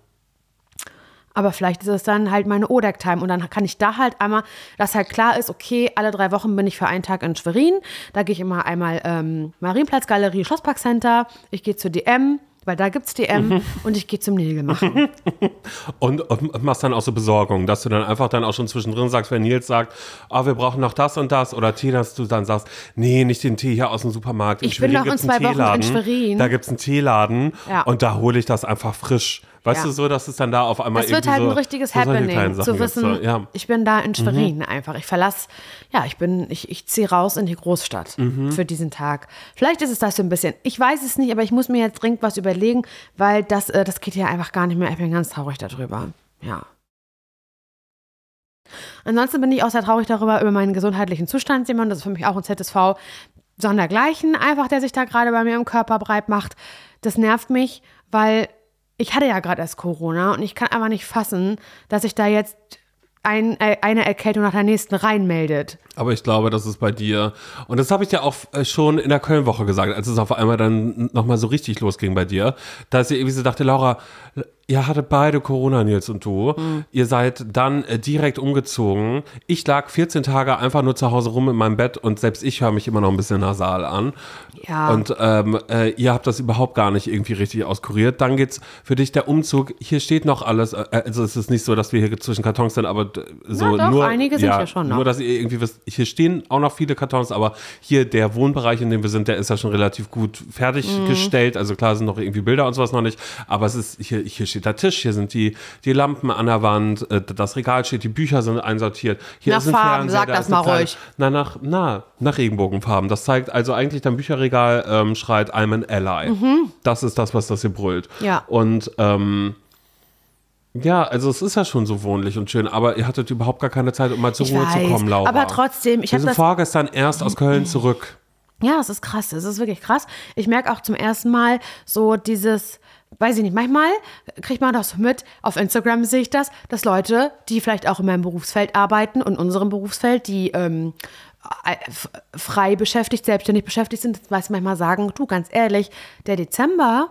Aber vielleicht ist es dann halt meine ODEC-Time und dann kann ich da halt einmal, dass halt klar ist, okay, alle drei Wochen bin ich für einen Tag in Schwerin. Da gehe ich immer einmal ähm, Marienplatz, Galerie, Schlossparkcenter. Ich gehe zur DM, weil da gibt es DM und ich gehe zum Nägel machen. [laughs] und, und, machst dann auch so Besorgung, dass du dann einfach dann auch schon zwischendrin sagst, wenn Nils sagt, oh, wir brauchen noch das und das oder Tee, dass du dann sagst, nee, nicht den Tee hier aus dem Supermarkt. In ich Schwerin bin noch in zwei Wochen in Schwerin. Da gibt es einen Teeladen ja. und da hole ich das einfach frisch. Weißt ja. du so, dass es dann da auf einmal Es wird halt ein richtiges so Happening, zu wissen, so, ja. ich bin da in Schwerin mhm. einfach. Ich verlasse, ja, ich bin, ich, ich ziehe raus in die Großstadt mhm. für diesen Tag. Vielleicht ist es das so ein bisschen. Ich weiß es nicht, aber ich muss mir jetzt dringend was überlegen, weil das, äh, das geht ja einfach gar nicht mehr. Ich bin ganz traurig darüber. Ja. Ansonsten bin ich auch sehr traurig darüber, über meinen gesundheitlichen Zustand, Simon. Das ist für mich auch ein ZSV sondergleichen, einfach, der sich da gerade bei mir im Körper breit macht. Das nervt mich, weil ich hatte ja gerade erst Corona und ich kann einfach nicht fassen, dass sich da jetzt ein, äh, eine Erkältung nach der nächsten reinmeldet. Aber ich glaube, das ist bei dir. Und das habe ich ja auch äh, schon in der Köln-Woche gesagt, als es auf einmal dann nochmal so richtig losging bei dir. Da ich irgendwie so dachte, Laura, Ihr hattet beide Corona, Nils und du. Mhm. Ihr seid dann äh, direkt umgezogen. Ich lag 14 Tage einfach nur zu Hause rum in meinem Bett und selbst ich höre mich immer noch ein bisschen nasal an. Ja. Und ähm, äh, ihr habt das überhaupt gar nicht irgendwie richtig auskuriert. Dann geht's für dich der Umzug. Hier steht noch alles. Äh, also es ist nicht so, dass wir hier zwischen Kartons sind, aber so ja, doch, nur. Einige sind ja, ja schon noch. Nur, dass ihr irgendwie wisst, hier stehen auch noch viele Kartons, aber hier der Wohnbereich, in dem wir sind, der ist ja schon relativ gut fertiggestellt. Mhm. Also klar sind noch irgendwie Bilder und sowas noch nicht, aber es ist hier, hier steht der Tisch, hier sind die die, Lampen an der Wand, äh, das Regal steht, die Bücher sind einsortiert. Hier nach ist ein Farben, Fernseher, sag da das mal ruhig. Na, nach, na, nach Regenbogenfarben. Das zeigt also eigentlich, dein Bücherregal ähm, schreit, I'm an ally. Mhm. Das ist das, was das hier brüllt. Ja. Und, ähm, ja, also es ist ja schon so wohnlich und schön, aber ihr hattet überhaupt gar keine Zeit, um mal zur ich Ruhe weiß, zu kommen, Laura. Aber trotzdem, ich habe das vorgestern erst aus Köln zurück. Ja, es ist krass, es ist wirklich krass. Ich merke auch zum ersten Mal so dieses, weiß ich nicht, manchmal kriegt man das mit, auf Instagram sehe ich das, dass Leute, die vielleicht auch in meinem Berufsfeld arbeiten und unserem Berufsfeld, die ähm, frei beschäftigt, selbstständig beschäftigt sind, weiß manchmal sagen, du, ganz ehrlich, der Dezember,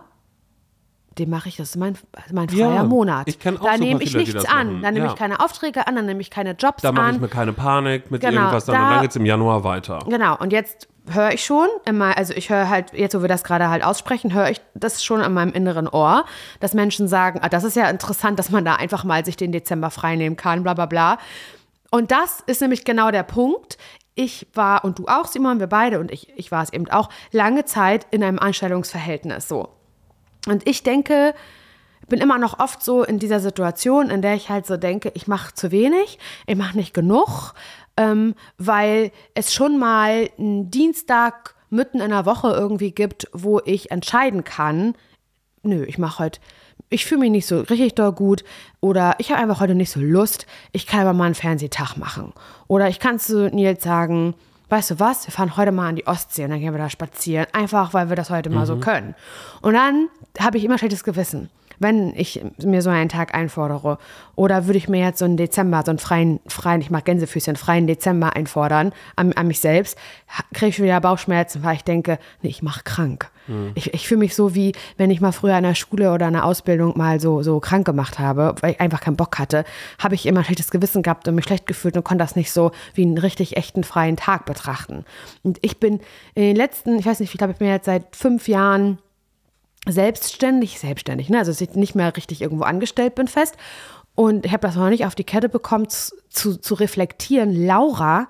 den mache ich, das mein, mein freier ja, Monat. Ich kenne auch Da nehme ich nichts an. Da nehme ja. ich keine Aufträge an, dann nehme ich keine Jobs an. Da mache ich mir keine Panik mit genau, irgendwas, dann, da, und dann geht es im Januar weiter. Genau, und jetzt höre ich schon immer, also ich höre halt, jetzt wo wir das gerade halt aussprechen, höre ich das schon an meinem inneren Ohr, dass Menschen sagen, ah, das ist ja interessant, dass man da einfach mal sich den Dezember freinehmen kann, bla bla bla. Und das ist nämlich genau der Punkt. Ich war, und du auch, Simon, wir beide, und ich, ich war es eben auch, lange Zeit in einem Anstellungsverhältnis so. Und ich denke, bin immer noch oft so in dieser Situation, in der ich halt so denke, ich mache zu wenig, ich mache nicht genug, ähm, weil es schon mal einen Dienstag mitten in der Woche irgendwie gibt, wo ich entscheiden kann, nö, ich mache heute, ich fühle mich nicht so richtig doll gut oder ich habe einfach heute nicht so Lust, ich kann aber mal einen Fernsehtag machen. Oder ich kann zu Nils sagen, weißt du was, wir fahren heute mal an die Ostsee und dann gehen wir da spazieren, einfach weil wir das heute mhm. mal so mhm. können. Und dann habe ich immer schlechtes Gewissen wenn ich mir so einen Tag einfordere. Oder würde ich mir jetzt so einen Dezember, so einen freien, freien, ich mag Gänsefüßchen, freien Dezember einfordern an, an mich selbst, kriege ich wieder Bauchschmerzen, weil ich denke, nee, ich mache krank. Mhm. Ich, ich fühle mich so, wie wenn ich mal früher in der Schule oder in der Ausbildung mal so, so krank gemacht habe, weil ich einfach keinen Bock hatte, habe ich immer ein schlechtes Gewissen gehabt und mich schlecht gefühlt und konnte das nicht so wie einen richtig echten freien Tag betrachten. Und ich bin in den letzten, ich weiß nicht, ich glaube, ich bin jetzt seit fünf Jahren selbstständig, selbstständig, ne? also dass ich nicht mehr richtig irgendwo angestellt bin fest. Und ich habe das noch nicht auf die Kette bekommen, zu, zu reflektieren. Laura,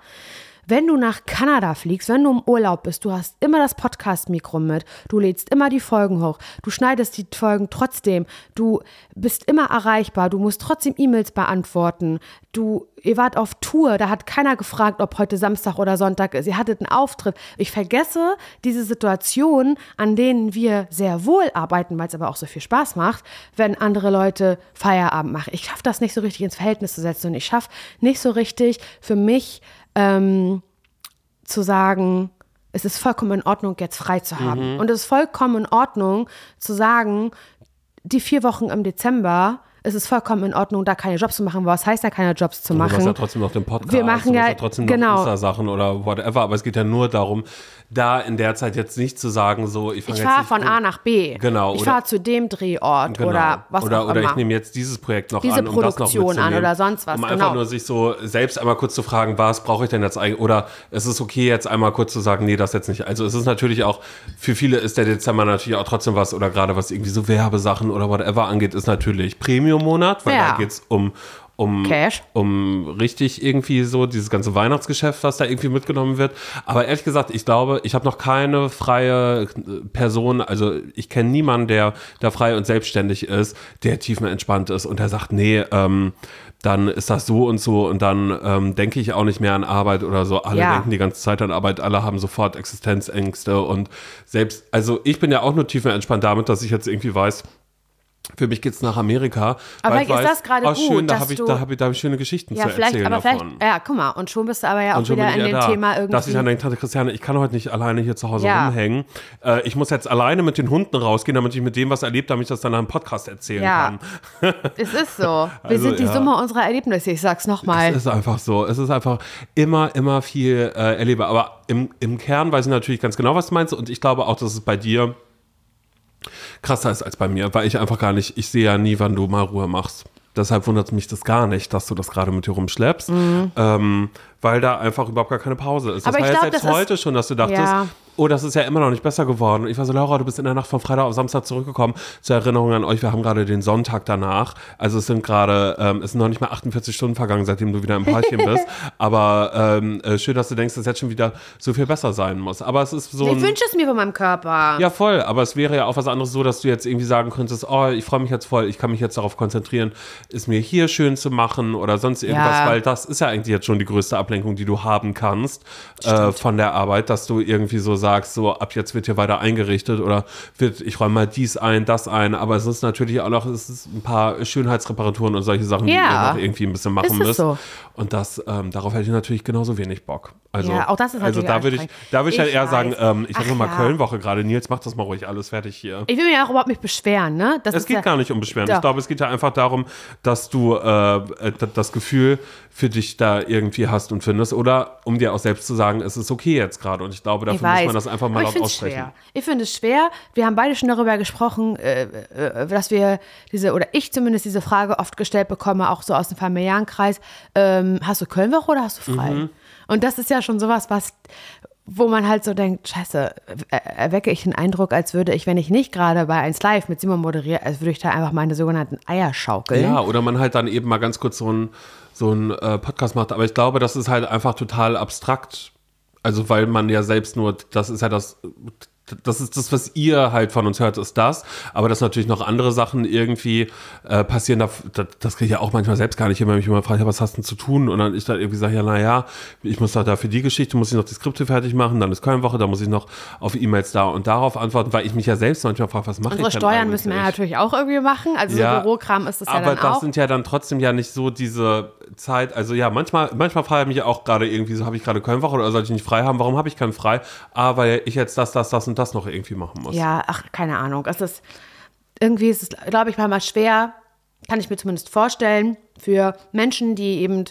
wenn du nach Kanada fliegst, wenn du im Urlaub bist, du hast immer das Podcast-Mikro mit, du lädst immer die Folgen hoch, du schneidest die Folgen trotzdem, du bist immer erreichbar, du musst trotzdem E-Mails beantworten, du, ihr wart auf Tour, da hat keiner gefragt, ob heute Samstag oder Sonntag ist, ihr hattet einen Auftritt. Ich vergesse diese Situationen, an denen wir sehr wohl arbeiten, weil es aber auch so viel Spaß macht, wenn andere Leute Feierabend machen. Ich schaffe das nicht so richtig ins Verhältnis zu setzen und ich schaffe nicht so richtig für mich, ähm, zu sagen, es ist vollkommen in Ordnung, jetzt frei zu haben. Mhm. Und es ist vollkommen in Ordnung zu sagen, die vier Wochen im Dezember Es ist vollkommen in Ordnung, da keine Jobs zu machen. Was heißt da keine Jobs zu Du machen? machst ja trotzdem noch den Podcast. Wir machen machst ja- trotzdem genau. noch Insta-Sachen oder whatever. Aber es geht ja nur darum, da in der Zeit jetzt nicht zu sagen, so, ich fange ich fahre von A nach B. Genau, Ich oder- fahre zu dem Drehort Genau. oder was oder, auch oder immer. ich nehme jetzt dieses Projekt noch Diese an, um das noch Produktion an oder sonst was, Um einfach genau. nur sich so selbst einmal kurz zu fragen, was brauche ich denn jetzt eigentlich? Oder es ist okay, jetzt einmal kurz zu sagen, nee, das jetzt nicht. Also es ist natürlich auch, für viele ist der Dezember natürlich auch trotzdem was, oder gerade was irgendwie so Werbesachen oder whatever angeht, ist natürlich Premium-Monat, weil Ja. da geht es um um, Cash. um richtig irgendwie so dieses ganze Weihnachtsgeschäft, was da irgendwie mitgenommen wird. Aber ehrlich gesagt, ich glaube, ich habe noch keine freie äh, Person, also ich kenne niemanden, der da frei und selbstständig ist, der tiefenentspannt ist und der sagt, nee, ähm, dann ist das so und so und dann ähm, denke ich auch nicht mehr an Arbeit oder so. Alle Ja. denken die ganze Zeit an Arbeit, alle haben sofort Existenzängste und selbst, also ich bin ja auch nur tiefenentspannt damit, dass ich jetzt irgendwie weiß, für mich geht's nach Amerika. Aber vielleicht ist das gerade oh, schön, gut, da dass habe ich, da hab ich, da hab ich schöne Geschichten ja, zu vielleicht, erzählen aber vielleicht, davon. ja, guck mal, und schon bist du aber ja auch wieder in dem da, Thema irgendwie. dass ich dann denke, Tante Christiane, ich kann heute nicht alleine hier zu Hause Ja. rumhängen. Äh, ich muss jetzt alleine mit den Hunden rausgehen, damit ich mit dem was erlebt, damit ich das dann nach einem Podcast erzählen Ja. kann. [laughs] es ist so. [laughs] Wir Also, sind die ja. Summe unserer Erlebnisse, ich sag's nochmal. Es ist einfach so. Es ist einfach immer, immer viel äh, erlebe. Aber im, im Kern weiß ich natürlich ganz genau, was du meinst. Und ich glaube auch, dass es bei dir krasser ist als bei mir, weil ich einfach gar nicht, ich sehe ja nie, wann du mal Ruhe machst. Deshalb wundert mich das gar nicht, dass du das gerade mit dir rumschleppst, ähm, weil da einfach überhaupt gar keine Pause ist. Das Mhm. Aber war ich ja glaub, selbst das heute schon, dass du dachtest, Ja. Oh, das ist ja immer noch nicht besser geworden. Und ich war so, Laura, du bist in der Nacht von Freitag auf Samstag zurückgekommen. Zur Erinnerung an euch, wir haben gerade den Sonntag danach. Also es sind gerade, ähm, es sind noch nicht mal 48 Stunden vergangen, seitdem du wieder im Pärchen bist. [laughs] Aber ähm, äh, schön, dass du denkst, dass jetzt schon wieder so viel besser sein muss. Aber es ist so Ich wünsche es mir von meinem Körper. ja, voll. Aber es wäre ja auch was anderes so, dass du jetzt irgendwie sagen könntest, oh, ich freue mich jetzt voll, ich kann mich jetzt darauf konzentrieren, es mir hier schön zu machen oder sonst irgendwas, Ja. weil das ist ja eigentlich jetzt schon die größte Ablenkung, die du haben kannst äh, von der Arbeit, dass du irgendwie so sagst, so ab jetzt wird hier weiter eingerichtet oder wird, ich räume mal dies ein, das ein, aber es ist natürlich auch noch, es ist ein paar Schönheitsreparaturen und solche Sachen, die Ja. ihr noch irgendwie ein bisschen machen müsst. so. Und das, ähm, darauf hätte ich natürlich genauso wenig Bock. Also, Ja, auch das ist also da würde ich, da würde ich, halt Ich eher sagen, weiß. ähm, ich habe mal ja. Köln-Woche gerade. Nils, mach das mal ruhig alles fertig hier. Ich will mich auch überhaupt nicht beschweren, ne? Das Es geht ja, gar nicht um Beschweren. Ich Doch. glaube, es geht ja einfach darum, dass du äh, äh, das Gefühl für dich da irgendwie hast und findest. Oder um dir auch selbst zu sagen, es ist okay jetzt gerade. Und ich glaube, Ich dafür muss weiß. man das einfach mal laut aussprechen. Schwer. Ich finde es schwer. Wir haben beide schon darüber gesprochen, äh, äh, dass wir diese, oder ich zumindest diese Frage oft gestellt bekomme, auch so aus dem familiären Kreis. Ähm, hast du Kölnwoche oder hast du frei? Mhm. Und das ist ja schon sowas, was wo man halt so denkt, scheiße, er- erwecke ich den Eindruck, als würde ich, wenn ich nicht gerade bei 1 Live mit Simon moderiere, als würde ich da einfach meine sogenannten Eier schaukeln. Ja, oder man halt dann eben mal ganz kurz so einen so einen, äh, Podcast macht. Aber ich glaube, das ist halt einfach total abstrakt. Also, weil man ja selbst nur, das ist ja das, das ist das, was ihr halt von uns hört, ist das. Aber dass natürlich noch andere Sachen irgendwie äh, passieren, da- das, das kriege ich ja auch manchmal selbst gar nicht hin, wenn mich immer fragt, ja, was hast du denn zu tun? Und dann ich dann irgendwie sage, ja, naja, ich muss doch da für die Geschichte, muss ich noch die Skripte fertig machen, dann ist Kölnwoche, dann muss ich noch auf E-Mails da und darauf antworten, weil ich mich ja selbst manchmal frage, was mache ich Unsere denn Steuern eigentlich? müssen wir natürlich auch irgendwie machen. Also so Bürokram ist das ja aber dann das auch. sind ja dann trotzdem ja nicht so diese Zeit. Also ja, manchmal, manchmal frage ich mich auch gerade irgendwie, so habe ich gerade Kölnwoche oder sollte ich nicht frei haben? Warum habe ich keinen frei? Ah, weil ich jetzt das, das, das und das noch irgendwie machen muss. Ja, ach, keine Ahnung. Es ist, irgendwie ist es, glaube ich, manchmal schwer, kann ich mir zumindest vorstellen, für Menschen, die eben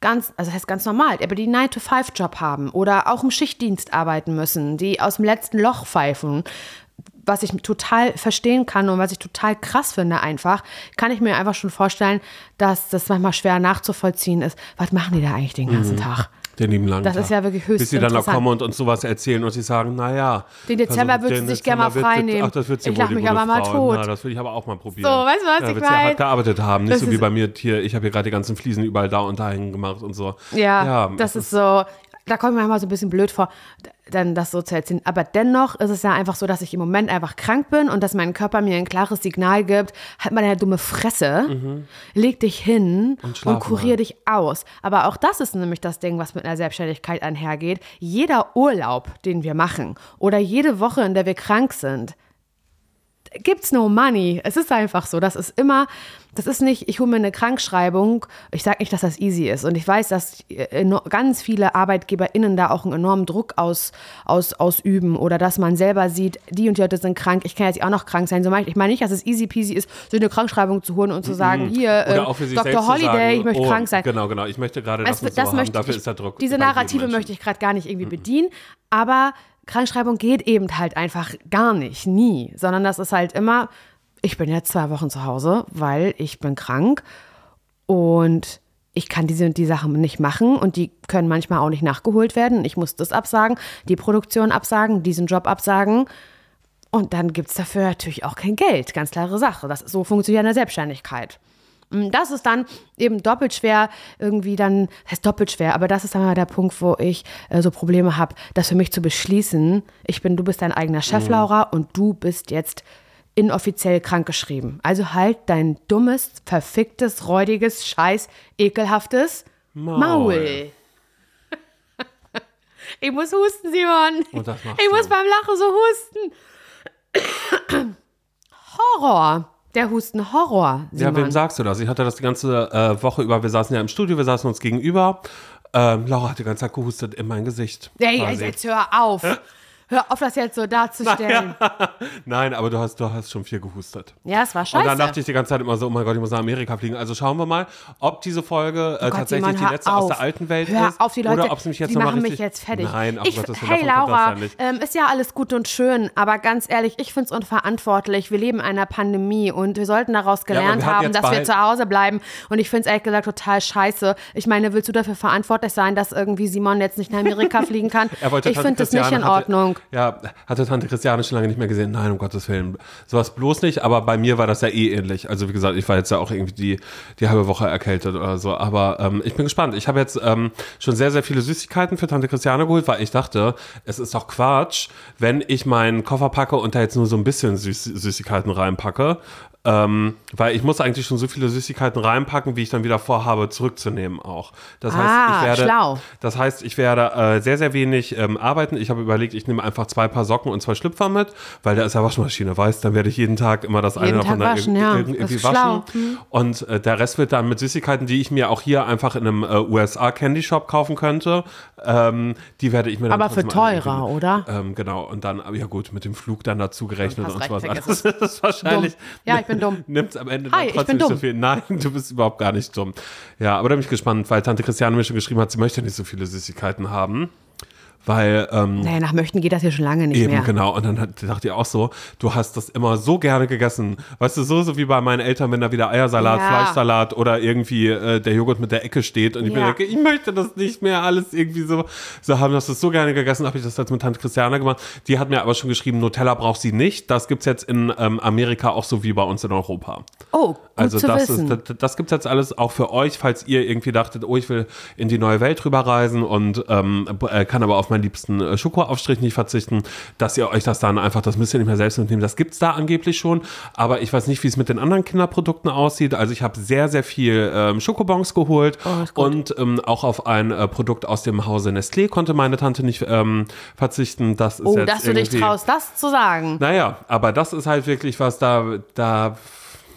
ganz, also das heißt ganz normal, aber die 9-to-5-Job haben oder auch im Schichtdienst arbeiten müssen, die aus dem letzten Loch pfeifen, was ich total verstehen kann und was ich total krass finde einfach, kann ich mir einfach schon vorstellen, dass das manchmal schwer nachzuvollziehen ist. Was machen die da eigentlich den ganzen Tag? Den lieben langen Das Tag. ist ja wirklich höchst Bis sie dann noch kommen und uns sowas erzählen und sie sagen, naja. Den Dezember also, würde sie sich gerne mal wird- frei nehmen. Ach, das wird sie Ich wohl, lach die mich aber mal Frau. tot. Na, das will ich aber auch mal probieren. So, weißt du, was ja, ich sie hart gearbeitet haben. Nicht Das so wie bei mir hier, ich habe hier gerade die ganzen Fliesen überall da und dahin gemacht und so. Ja, es das ist so, da kommt mir manchmal so ein bisschen blöd vor, dann das so zu erzählen. Aber dennoch ist es ja einfach so, dass ich im Moment einfach krank bin und dass mein Körper mir ein klares Signal gibt, halt mal deine dumme Fresse, leg dich hin und, schlaf kurier mal. dich aus. Aber auch das ist nämlich das Ding, was mit einer Selbstständigkeit einhergeht. Jeder Urlaub, den wir machen oder jede Woche, in der wir krank sind, gibt's no money. Es ist einfach so. Das ist immer, das ist nicht, ich hole mir eine Krankschreibung. Ich sage nicht, dass das easy ist. Und ich weiß, dass äh, ganz viele ArbeitgeberInnen da auch einen enormen Druck aus, aus, ausüben oder dass man selber sieht, die und die Leute sind krank, ich kann jetzt auch noch krank sein. So meine ich, ich meine nicht, dass es easy peasy ist, so eine Krankschreibung zu holen und zu sagen, hier, äh, Dr. selbst Holiday, sagen, ich möchte oh, krank sein. Genau, genau. Ich möchte gerade das, und so das haben. möchte Dafür ich, ist der Druck. diese Narrative möchte ich gerade gar nicht irgendwie bedienen, aber Krankschreibung geht eben halt einfach gar nicht, nie, sondern das ist halt immer, ich bin jetzt zwei Wochen zu Hause, weil ich bin krank und ich kann diese und die Sachen nicht machen und die können manchmal auch nicht nachgeholt werden. Ich muss das absagen, die Produktion absagen, diesen Job absagen. Und dann gibt es dafür natürlich auch kein Geld. Ganz klare Sache. Das, so funktioniert eine Selbstständigkeit. Mm, Das ist dann eben doppelt schwer, irgendwie dann, das heißt doppelt schwer, aber das ist dann mal der Punkt, wo ich äh, so Probleme habe, das für mich zu beschließen. Ich bin, du bist dein eigener Chef, Laura, und du bist jetzt inoffiziell krankgeschrieben. Also halt dein dummes, verficktes, räudiges, scheiß, ekelhaftes Maul. ich muss husten, Simon. Machst ich muss du. beim Lachen so husten. [coughs] Horror. Der Husten Horror. Ja, Simon. wem sagst du das? Ich hatte das die ganze äh, Woche über, wir saßen ja im Studio, wir saßen uns gegenüber. Ähm, Laura hat die ganze Zeit gehustet in mein Gesicht. Quasi. jetzt hör auf. Hör auf, das jetzt so darzustellen. [laughs] Nein, aber du hast, du hast schon viel gehustet. Ja, es war Und scheiße. dann dachte ich die ganze Zeit immer so, oh mein Gott, ich muss nach Amerika fliegen. Also schauen wir mal, ob diese Folge äh, Oh Gott, tatsächlich Simon, die letzte auf. aus der alten Welt Hör ist. auf die Leute, oder ob es mich jetzt die noch mal machen mich jetzt fertig. Nein, ich, Gottes Willen, hey Laura, ja ähm, ist ja alles gut und schön, aber ganz ehrlich, ich finde es unverantwortlich. Wir leben in einer Pandemie und wir sollten daraus gelernt hatten haben, dass wir zu Hause bleiben. Und ich finde es ehrlich gesagt total scheiße. Ich meine, willst du dafür verantwortlich sein, dass irgendwie Simon jetzt nicht nach Amerika [laughs] fliegen kann? Wollte ich finde das nicht in Ordnung. Ja, hatte Tante Christiane schon lange nicht mehr gesehen. Nein, um Gottes Willen. Sowas bloß nicht, aber bei mir war das ja eh ähnlich. Also wie gesagt, ich war jetzt ja auch irgendwie die, die halbe Woche erkältet oder so. Aber ähm, ich bin gespannt. Ich habe jetzt ähm, schon sehr, sehr viele Süßigkeiten für Tante Christiane geholt, weil ich dachte, es ist doch Quatsch, wenn ich meinen Koffer packe und da jetzt nur so ein bisschen Süß Süßigkeiten reinpacke. Ähm, weil ich muss eigentlich schon so viele Süßigkeiten reinpacken, wie ich dann wieder vorhabe, zurückzunehmen auch. Das heißt, Ah, ich werde, schlau. das heißt, ich werde äh, sehr, sehr wenig ähm, arbeiten. Ich habe überlegt, ich nehme einfach zwei Paar Socken und zwei Schlüpfer mit, weil da ist ja Waschmaschine, weißt dann werde ich jeden Tag immer das eine Jeden davon Tag dann waschen, ja. irgendwie waschen. Mhm. Und äh, der Rest wird dann mit Süßigkeiten, die ich mir auch hier einfach in einem äh, USA Candy Shop kaufen könnte, ähm, die werde ich mir dann Aber für teurer, irgendwie- oder? Ähm, genau, und dann, aber ja gut, mit dem Flug dann dazu gerechnet und recht, sowas. vergiss [laughs] Das ist wahrscheinlich. Dumm. Ja, ich bin dumm. [laughs] Nimmt am Ende Hi, trotzdem bin nicht so dumm. viel. Nein, du bist überhaupt gar nicht dumm. Ja, aber da bin ich gespannt, weil Tante Christiane mir schon geschrieben hat, sie möchte nicht so viele Süßigkeiten haben. Weil, ähm, Naja, nach Möchten geht das hier schon lange nicht Eben, mehr. genau. Und dann hat, dachte ich auch so, du hast das immer so gerne gegessen. Weißt du, so, so wie bei meinen Eltern, wenn da wieder Eiersalat, Ja. Fleischsalat oder irgendwie äh, der Joghurt mit der Ecke steht und ich mir Ja. denke, ich möchte das nicht mehr alles irgendwie so, so haben das so gerne gegessen, habe ich das jetzt mit Tante Christiane gemacht. Die hat mir aber schon geschrieben, Nutella braucht sie nicht. Das gibt's jetzt in ähm, Amerika auch so wie bei uns in Europa. Oh, gut Also zu das, wissen. ist, das, das gibt es jetzt alles auch für euch, falls ihr irgendwie dachtet, oh, ich will in die neue Welt rüberreisen und ähm, äh, kann aber auf meinen liebsten äh, Schokoaufstrich nicht verzichten, dass ihr euch das dann einfach, das müsst ihr nicht mehr selbst mitnehmen. Das gibt es da angeblich schon, aber ich weiß nicht, wie es mit den anderen Kinderprodukten aussieht. Also ich habe sehr, sehr viel ähm, Schokobons geholt Oh, und ähm, auch auf ein äh, Produkt aus dem Hause Nestlé konnte meine Tante nicht ähm, verzichten. Das ist oh, jetzt dass du dich traust, das zu sagen. Naja, aber das ist halt wirklich was da, da,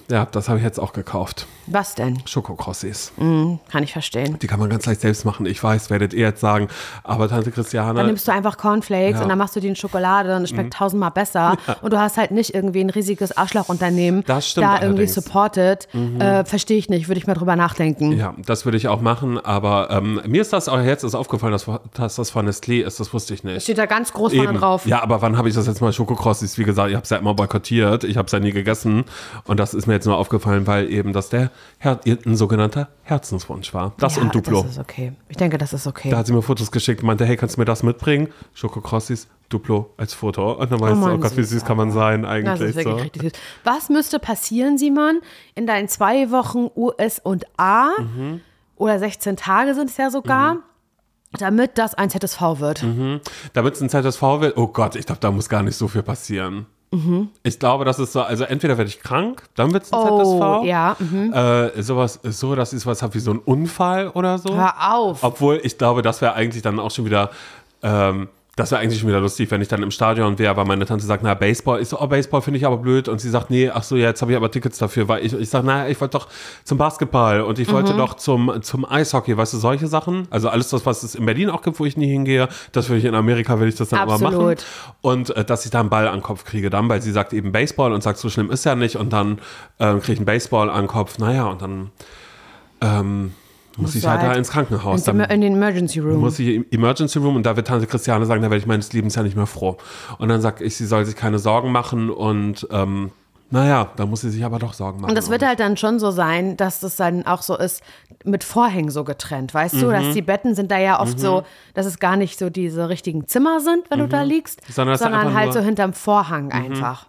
ja, das habe ich jetzt auch gekauft. Was denn? Schokokrossis. Kann ich verstehen. Die kann man ganz leicht selbst machen. Ich weiß, werdet ihr jetzt sagen. Aber Tante Dann Christiane, nimmst du einfach Cornflakes Ja. Mhm. und dann machst du die in Schokolade und es schmeckt tausendmal besser. Und du hast halt nicht irgendwie ein riesiges Arschlochunternehmen Das stimmt da irgendwie allerdings. supportet. Äh, Verstehe ich nicht, würde ich mal drüber nachdenken. ja, das würde ich auch machen. Aber ähm, mir ist das auch jetzt ist aufgefallen, dass, dass das von Nestlé ist. Das wusste ich nicht. Steht da ganz groß vorne Eben. drauf. Ja, aber wann habe ich das jetzt mal Schokokrossis? Wie gesagt, ich habe es ja immer boykottiert. Ich habe es ja nie gegessen. Und das ist mir jetzt nur aufgefallen, weil eben das der Her ein sogenannter Herzenswunsch war. Das ja, und Duplo. Das ist okay. Ich denke, das ist okay. Da hat sie mir Fotos geschickt und meinte, hey, kannst du mir das mitbringen? Schokokrossis, Duplo als Foto. Und dann weißt du, mein oh Gott, wie süß kann man sein eigentlich. so. Was müsste passieren, Simon, in deinen zwei Wochen US und A Mhm. oder 16 Tage sind es ja sogar, damit das ein ZSV wird? Damit es ein ZSV wird, oh Gott, ich glaube, da muss gar nicht so viel passieren. Ich glaube, das ist so, also entweder werde ich krank, dann wird es ein Oh, ZSV. ja. Mhm. Äh, sowas, so, dass ich was habe wie so ein Unfall oder so. Hör auf. Obwohl, ich glaube, das wäre eigentlich dann auch schon wieder, ähm, Das wäre eigentlich schon wieder lustig, wenn ich dann im Stadion wäre, weil meine Tante sagt, na, Baseball. Ich so, oh, Baseball finde ich aber blöd. Und sie sagt, nee, ach so, ja, jetzt habe ich aber Tickets dafür, weil ich, ich sage, na, ich wollte doch zum Basketball und ich wollte doch zum, zum Eishockey, weißt du, solche Sachen. Also alles das, was es in Berlin auch gibt, wo ich nie hingehe, das würde ich in Amerika, will ich das dann aber machen. Und äh, dass ich da einen Ball an den Kopf kriege dann, weil sie sagt eben Baseball und sagt, so schlimm ist ja nicht. Und dann ähm, kriege ich einen Baseball an den Kopf. Naja, und dann ähm, muss ich halt da ins Krankenhaus. In, Dann in den Emergency Room. muss ich im Emergency Room und da wird Tante Christiane sagen, da werde ich meines Lebens ja nicht mehr froh. Und dann sage ich, sie soll sich keine Sorgen machen und ähm, naja, da muss sie sich aber doch Sorgen machen. Und das wird halt dann schon so sein, dass das dann auch so ist, mit Vorhängen so getrennt, weißt du? Mhm. Dass die Betten sind da ja oft so, dass es gar nicht so diese richtigen Zimmer sind, wenn du da liegst, Mhm. Sondern sondern, einfach halt Mhm. so hinterm Vorhang einfach.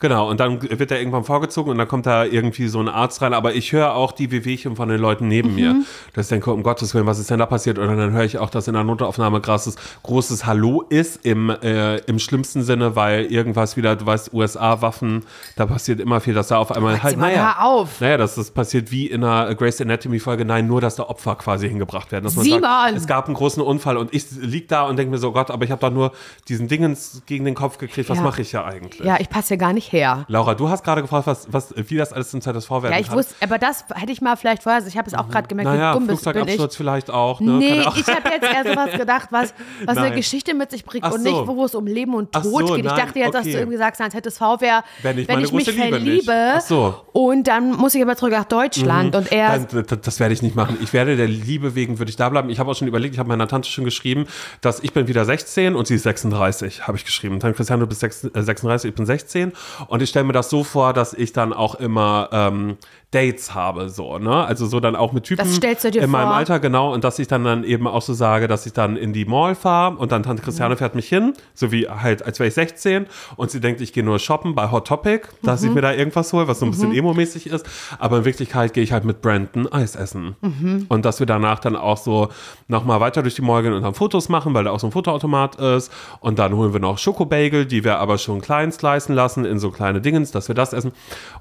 Genau, und dann wird er irgendwann vorgezogen und dann kommt da irgendwie so ein Arzt rein. Aber ich höre auch die Wehwehchen von den Leuten neben mir. Dass ich denke, um Gottes Willen, was ist denn da passiert? Und dann höre ich auch, dass in der Notaufnahme krasses, großes Hallo ist im, äh, im schlimmsten Sinne, weil irgendwas wieder, du weißt, USA-Waffen, da passiert immer viel, dass da auf einmal halt, naja, auf. naja, dass das passiert wie in einer Grey's Anatomy-Folge, nein, nur, dass da Opfer quasi hingebracht werden. Dass man Simon! sagt, es gab einen großen Unfall und ich lieg da und denke mir so, Gott, aber ich habe da nur diesen Dingens gegen den Kopf gekriegt, was Ja. mache ich ja eigentlich? Ja, ich passe hier gar nicht her. Laura, du hast gerade gefragt, was, was, wie das alles zum ZSV werden Ja, ich kann. wusste, aber das hätte ich mal vielleicht vorher, ich habe es auch gerade gemerkt, naja, ich. Flugzeugabsturz vielleicht auch. Ne? Nee, auch- [laughs] ich habe jetzt eher sowas gedacht, was, was eine Nein. Geschichte mit sich bringt Ach und so. nicht, wo es um Leben und Tod so, geht. Ich nein, dachte jetzt, dass du okay. irgendwie sagst, ein ZSV wäre, Wenn ich wenn ich mich verliebe so. Mhm. und dann muss ich aber zurück nach Deutschland und er Nein, das, das werde ich nicht machen. Ich werde der Liebe wegen, würde ich da bleiben. Ich habe auch schon überlegt, ich habe meiner Tante schon geschrieben, dass ich bin wieder 16 und sie ist 36, habe ich geschrieben. Tante Christiane, du bist sechs- äh, 36, ich bin 16. Und ich stelle mir das so vor, dass ich dann auch immer ähm, Dates habe, so, ne? Also so dann auch mit Typen Das stellst du dir in meinem vor? Alter, genau. Und dass ich dann, dann eben auch so sage, dass ich dann in die Mall fahre und dann Tante Christiane Mhm. fährt mich hin, so wie halt, als wäre ich 16 und sie denkt, ich gehe nur shoppen bei Hot Topic, dass Mhm. ich mir da irgendwas hole, was so ein bisschen emo-mäßig ist. Aber in Wirklichkeit gehe ich halt mit Brandon Eis essen. Mhm. Und dass wir danach dann auch so nochmal weiter durch die Mall gehen und dann Fotos machen, weil da auch so ein Fotoautomat ist. Und dann holen wir noch Schokobagel, die wir aber schon klein slicen lassen in so kleine Dingens, dass wir das essen.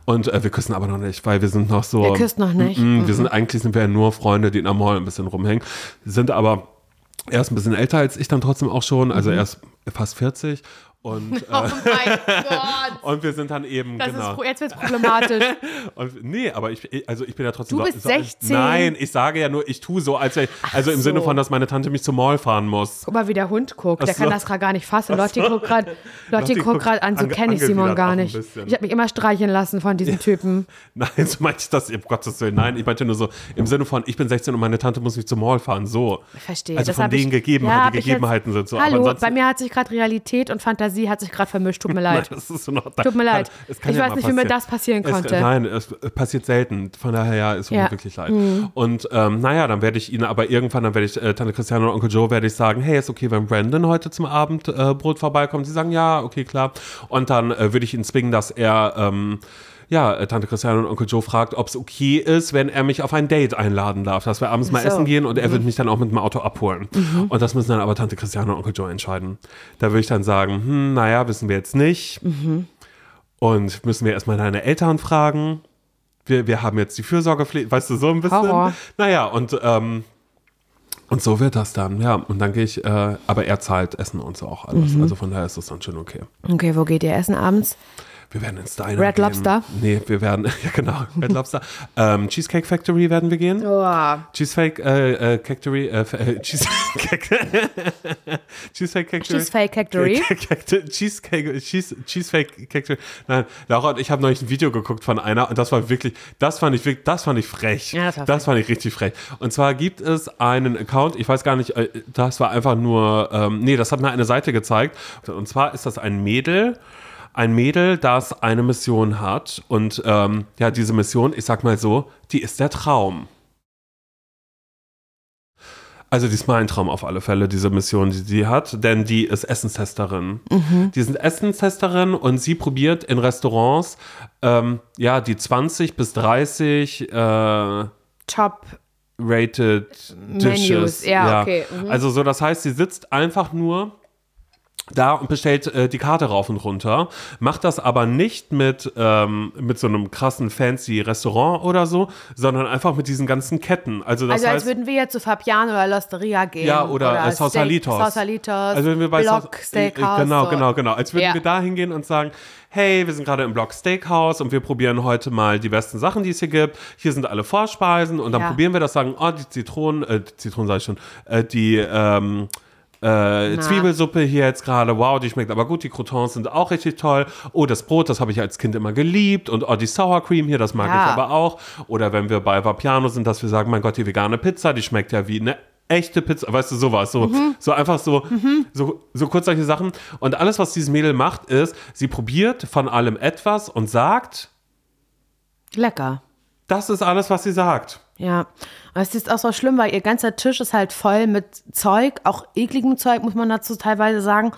Und äh, wir küssen aber noch nicht, weil wir sind noch so. Ihr küsst noch nicht? Mm, Wir sind eigentlich sind wir ja nur Freunde, die in der Mall ein bisschen rumhängen. Sind aber er ist ein bisschen älter als ich dann trotzdem auch schon, also er ist fast 40 und, [laughs] Oh äh, mein [laughs] Gott. und wir sind dann eben Das genau. ist, jetzt wird es problematisch. [laughs] Und, nee, aber ich, also ich bin ja trotzdem Du bist so, 16. Nein, ich sage ja nur, ich tue so, als wäre also im so. Sinne von, dass meine Tante mich zum Mall fahren muss. Guck mal, wie der Hund guckt. Der Ach so. kann das gerade gar nicht fassen. Lotti guckt gerade Lotti guckt gerade an, so kenne ich Simon gar nicht. Ich habe mich immer streicheln lassen von diesem Typen. Nein, so meinte ich das, um Gottes Willen. Nein, ich meinte nur so, im Sinne von, ich bin 16 und meine Tante muss mich zum Mall fahren, so. Ich verstehe. Also Das von ich- den Gegebenheiten, Ja, die ich Gegebenheiten jetzt, sind so. Hallo, bei mir hat sich gerade Realität und Fantasie hat sich gerade vermischt. Tut mir [laughs] Nein, leid. ist so Tut mir leid. Es kann Ich ja weiß nicht, wie mir das passieren Es, konnte. nein, es passiert selten. Von daher ja, ist mir Ja. Mhm. wirklich leid. Und ähm, naja, dann werde ich Ihnen aber irgendwann, dann werde ich äh, Tante Christiane und Onkel Joe werde ich sagen, hey, ist okay, wenn Brandon heute zum Abendbrot äh, Brot vorbeikommt. Sie sagen, ja, okay, klar. Und dann äh, würde ich ihn zwingen, dass er ähm, ja, äh, Tante Christiane und Onkel Joe fragt, ob es okay ist, wenn er mich auf ein Date einladen darf, dass wir abends mal So. Mhm. essen gehen und er wird mich dann auch mit dem Auto abholen. Und das müssen dann aber Tante Christiane und Onkel Joe entscheiden. Da würde ich dann sagen, hm, naja, wissen wir jetzt nicht. Mhm. Und müssen wir erstmal deine Eltern fragen. Wir, wir haben jetzt die Fürsorgepflicht, weißt du, so ein bisschen. Horror. Naja, und, ähm, und so wird das dann, ja. Und dann gehe ich, äh, aber er zahlt Essen und so auch alles. Mhm. Also von daher ist das dann schon okay. Okay, wo geht ihr essen abends? Wir werden ins Diner Red gehen. Lobster? Nee, wir werden, [laughs] ja genau, Red Lobster. ähm, Cheesecake Factory werden wir gehen. Oh, Cheesecake äh, äh, Factory, äh, äh, Cheesecake, [laughs] Cheesecake Factory. Cheesefake Factory. Cheesecake, Cheese, Cheesefake Factory. Nein, Laura und ich haben neulich ein Video geguckt von einer und das war wirklich, das fand ich wirklich, das fand ich frech. Ja, das war das fand ich richtig frech. Und zwar gibt es einen Account, ich weiß gar nicht, äh, das war einfach nur, ähm, nee, das hat mir eine Seite gezeigt. Und zwar ist das ein Mädel, ein Mädel, das eine Mission hat. Und ähm, ja, diese Mission, ich sag mal so, die ist der Traum. Also die ist mein Traum auf alle Fälle, diese Mission, die sie hat, denn die ist Essenstesterin. Die sind Essenstesterin und sie probiert in Restaurants, ähm, ja, die 20 bis 30 äh, Top. rated Dishes. Menus, ja, okay, mhm. Also so, das heißt, sie sitzt einfach nur da und bestellt äh, die Karte rauf und runter, macht das aber nicht mit, ähm, mit so einem krassen fancy Restaurant oder so, sondern einfach mit diesen ganzen Ketten. Also, das Also als heißt, würden wir jetzt zu Fabiano oder L'Osteria gehen. ja, oder, äh, Sausalitos. Sausalitos, Also wenn wir bei Block Saus- Steakhouse. Genau, so. genau, genau. Als würden Ja. wir da hingehen und sagen, hey, wir sind gerade im Block Steakhouse und wir probieren heute mal die besten Sachen, die es hier gibt. Hier sind alle Vorspeisen und dann Ja. probieren wir das, sagen, oh, die Zitronen, äh, die Zitronen sag ich schon, äh, die, ähm, äh, Zwiebelsuppe hier jetzt gerade, wow, die schmeckt aber gut, die Croutons sind auch richtig toll. Oh, das Brot, das habe ich als Kind immer geliebt und oh, die Sour Cream hier, das mag Ja. ich aber auch. Oder wenn wir bei Vapiano sind, dass wir sagen, mein Gott, die vegane Pizza, die schmeckt ja wie eine echte Pizza, weißt du, sowas, so, so einfach so, so, so kurz solche Sachen. Und alles, was dieses Mädel macht, ist, sie probiert von allem etwas und sagt, Lecker. Das ist alles, was sie sagt. Ja, aber es ist auch so schlimm, weil ihr ganzer Tisch ist halt voll mit Zeug, auch ekligem Zeug, muss man dazu teilweise sagen.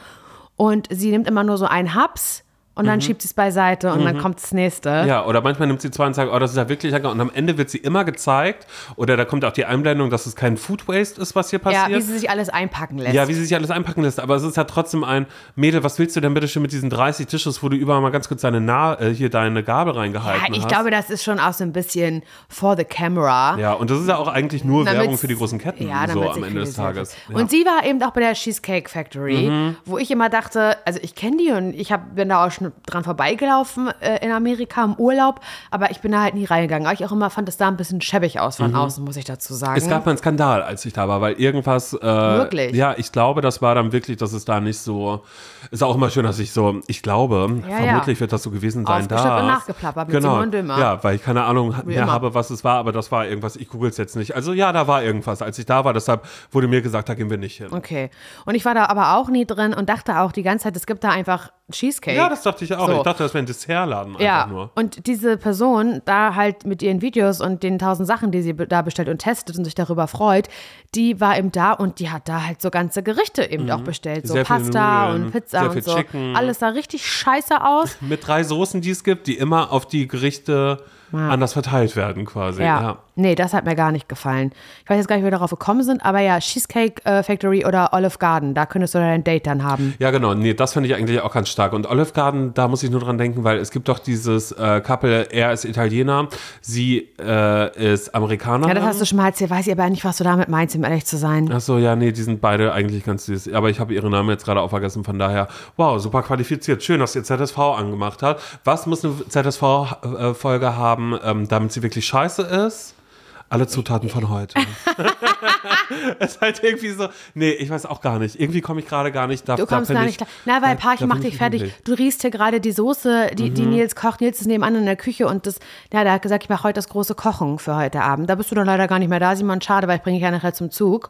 Und sie nimmt immer nur so einen Haps und dann schiebt sie es beiseite und dann kommt das nächste. Mhm. Ja, oder manchmal nimmt sie zwei und sagt, oh, das ist ja wirklich lecker. Und am Ende wird sie immer gezeigt, oder da kommt auch die Einblendung, dass es kein Food Waste ist, was hier Ja, passiert. wie sie sich alles einpacken lässt. Ja, wie sie sich alles einpacken lässt. Aber es ist ja trotzdem ein Mädel, was willst du denn bitte schön mit diesen 30 Tisches, wo du überall mal ganz kurz deine, Na äh, hier deine Gabel reingehalten Ja, ich hast? glaube, das ist schon auch so ein bisschen for the camera. ja, und das ist ja auch eigentlich nur Damit's- Werbung für die großen Ketten, ja, so am Ende des Tages. Ja. Mhm. Und sie war eben auch bei der Cheesecake Factory, wo ich immer dachte, also ich kenne die und ich hab, bin da auch schon dran vorbeigelaufen äh, in Amerika im Urlaub, aber ich bin da halt nie reingegangen. Aber ich auch immer fand es da ein bisschen schäbig aus von außen, muss ich dazu sagen. Mhm. Es gab mal einen Skandal, als ich da war, weil irgendwas. Äh, Wirklich? Ja, ich glaube, das war dann wirklich, dass es da nicht so. Ist auch immer schön, dass ich so. Ich glaube, Ja, vermutlich ja. wird das so gewesen sein. Da. nachgeplappert mit genau. Simon Dömer. Ja, weil ich keine Ahnung mehr immer. habe, was es war, aber das war irgendwas. Ich google es jetzt nicht. Also ja, da war irgendwas, als ich da war. Deshalb wurde mir gesagt, da gehen wir nicht hin. Okay. Und ich war da aber auch nie drin und dachte auch die ganze Zeit, es gibt da einfach Cheesecake. Ja, das dachte ich auch. So. Ich dachte, das wäre ein Dessertladen einfach Ja, nur. und diese Person da halt mit ihren Videos und den tausend Sachen, die sie da bestellt und testet und sich darüber freut, die war eben da und die hat da halt so ganze Gerichte eben auch bestellt. So Mhm. Sehr Pasta und Pizza sehr und viel so. Chicken. Alles sah richtig scheiße aus. Mit drei Soßen, die es gibt, die immer auf die Gerichte anders verteilt werden, quasi. Ja. ja. Nee, das hat mir gar nicht gefallen. Ich weiß jetzt gar nicht, wie wir darauf gekommen sind, aber ja, Cheesecake äh, Factory oder Olive Garden, da könntest du dein Date dann haben. Ja, genau. Nee, das finde ich eigentlich auch ganz stark. Und Olive Garden, da muss ich nur dran denken, weil es gibt doch dieses äh, Couple, er ist Italiener, sie äh, ist Amerikanerin. Ja, das hast du schon mal erzählt, weiß ich aber nicht, was du damit meinst, um ehrlich zu sein. Ach so, ja, nee, die sind beide eigentlich ganz süß. Aber ich habe ihre Namen jetzt gerade auch vergessen, von daher, wow, super qualifiziert. Schön, dass ihr ZSV angemacht hat. Was muss eine ZSV-Folge haben, ähm, damit sie wirklich scheiße ist? Alle Zutaten von heute. [laughs] es ist halt irgendwie so, nee, ich weiß auch gar nicht. Irgendwie komme ich gerade gar nicht da. Du kommst da gar nicht ich, klar. Na, weil da macht bin dich ich fertig. hungrig. Du riechst hier gerade die Soße, die, die Nils kocht. Nils ist nebenan in der Küche und das, ja, der hat gesagt, ich mache heute das große Kochen für heute Abend. Da bist du dann leider gar nicht mehr da, Simon. Schade, weil ich bringe dich ja nachher zum Zug.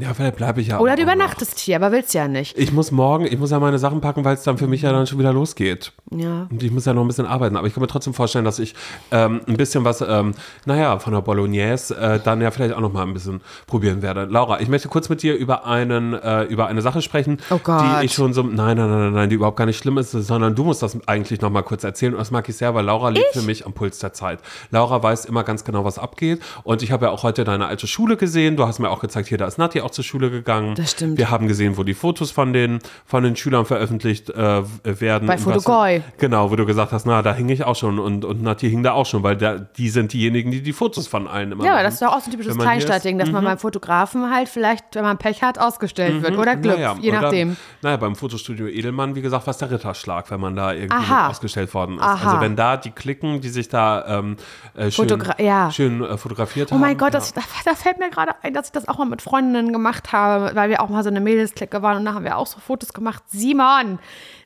Ja, vielleicht bleibe ich ja. Oder du übernachtest hier, aber willst ja nicht. Ich muss morgen, ich muss ja meine Sachen packen, weil es dann für mich ja dann schon wieder losgeht. Ja. Und ich muss ja noch ein bisschen arbeiten. Aber ich kann mir trotzdem vorstellen, dass ich ähm, ein bisschen was, ähm, naja, von der Bolognese äh, dann ja vielleicht auch noch mal ein bisschen probieren werde. Laura, ich möchte kurz mit dir über einen, äh, über eine Sache sprechen, Oh Gott. die ich schon so, nein, nein, nein, nein, nein, die überhaupt gar nicht schlimm ist, sondern du musst das eigentlich noch mal kurz erzählen. Und das mag ich sehr, weil Laura liegt für mich am Puls der Zeit. Laura weiß immer ganz genau, was abgeht. Und ich habe ja auch heute deine alte Schule gesehen. Du hast mir auch gezeigt, hier, da ist Nati auch zur Schule gegangen. Das stimmt. Wir haben gesehen, wo die Fotos von den, von den Schülern veröffentlicht äh, werden. Bei Fotogoy. Genau, wo du gesagt hast, na, da hing ich auch schon und, und Nati hing da auch schon, weil der, die sind diejenigen, die die Fotos von allen immer Ja, machen. das ist doch auch so ein typisches Mhm. Kleinstadtding, dass man beim Fotografen halt vielleicht, wenn man Pech hat, ausgestellt wird. Oder Glück, Naja, je oder- nachdem. Naja, beim Fotostudio Edelmann, wie gesagt, war es der Ritterschlag, wenn man da irgendwie ausgestellt worden ist. Aha. Also wenn da die Klicken, die sich da ähm, äh, schön, Fotogra- ja. schön äh, fotografiert Oh haben. mein Gott, ja. das, da, da fällt mir gerade ein, dass ich das auch mal mit Freundinnen gemacht habe, weil wir auch mal so eine Mädelsklicke waren und da haben wir auch so Fotos gemacht. Simon,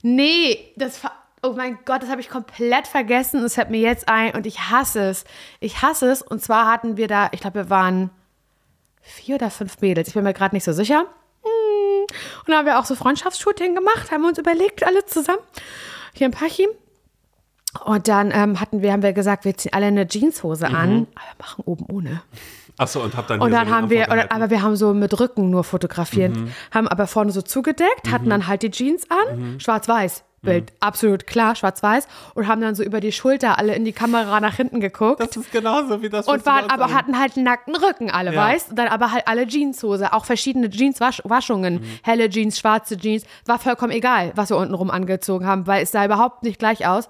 nee, das ver- Oh mein Gott, das habe ich komplett vergessen. Es fällt mir jetzt ein und ich hasse es. Ich hasse es. Und zwar hatten wir da, ich glaube, wir waren vier oder fünf Mädels. Ich bin mir gerade nicht so sicher. Hm. Und da haben wir auch so Freundschaftsshooting gemacht, haben wir uns überlegt, alle zusammen. Hier in Pachim. Und dann ähm, hatten wir, haben wir gesagt, wir ziehen alle eine Jeanshose an, aber machen oben ohne. Achso, und hab dann Und dann so haben wir, oder, aber wir haben so mit Rücken nur fotografiert, haben aber vorne so zugedeckt, hatten dann halt die Jeans an, schwarz-weiß. Bild absolut klar, schwarz-weiß, und haben dann so über die Schulter alle in die Kamera nach hinten geguckt. Das ist genauso wie das, und waren, aber hatten halt einen nackten Rücken, alle, Ja. weißt? Und dann aber halt alle Jeanshose, auch verschiedene Jeans-Waschungen, Mhm. helle Jeans, schwarze Jeans, war vollkommen egal, was wir untenrum angezogen haben, weil es sah überhaupt nicht gleich aus.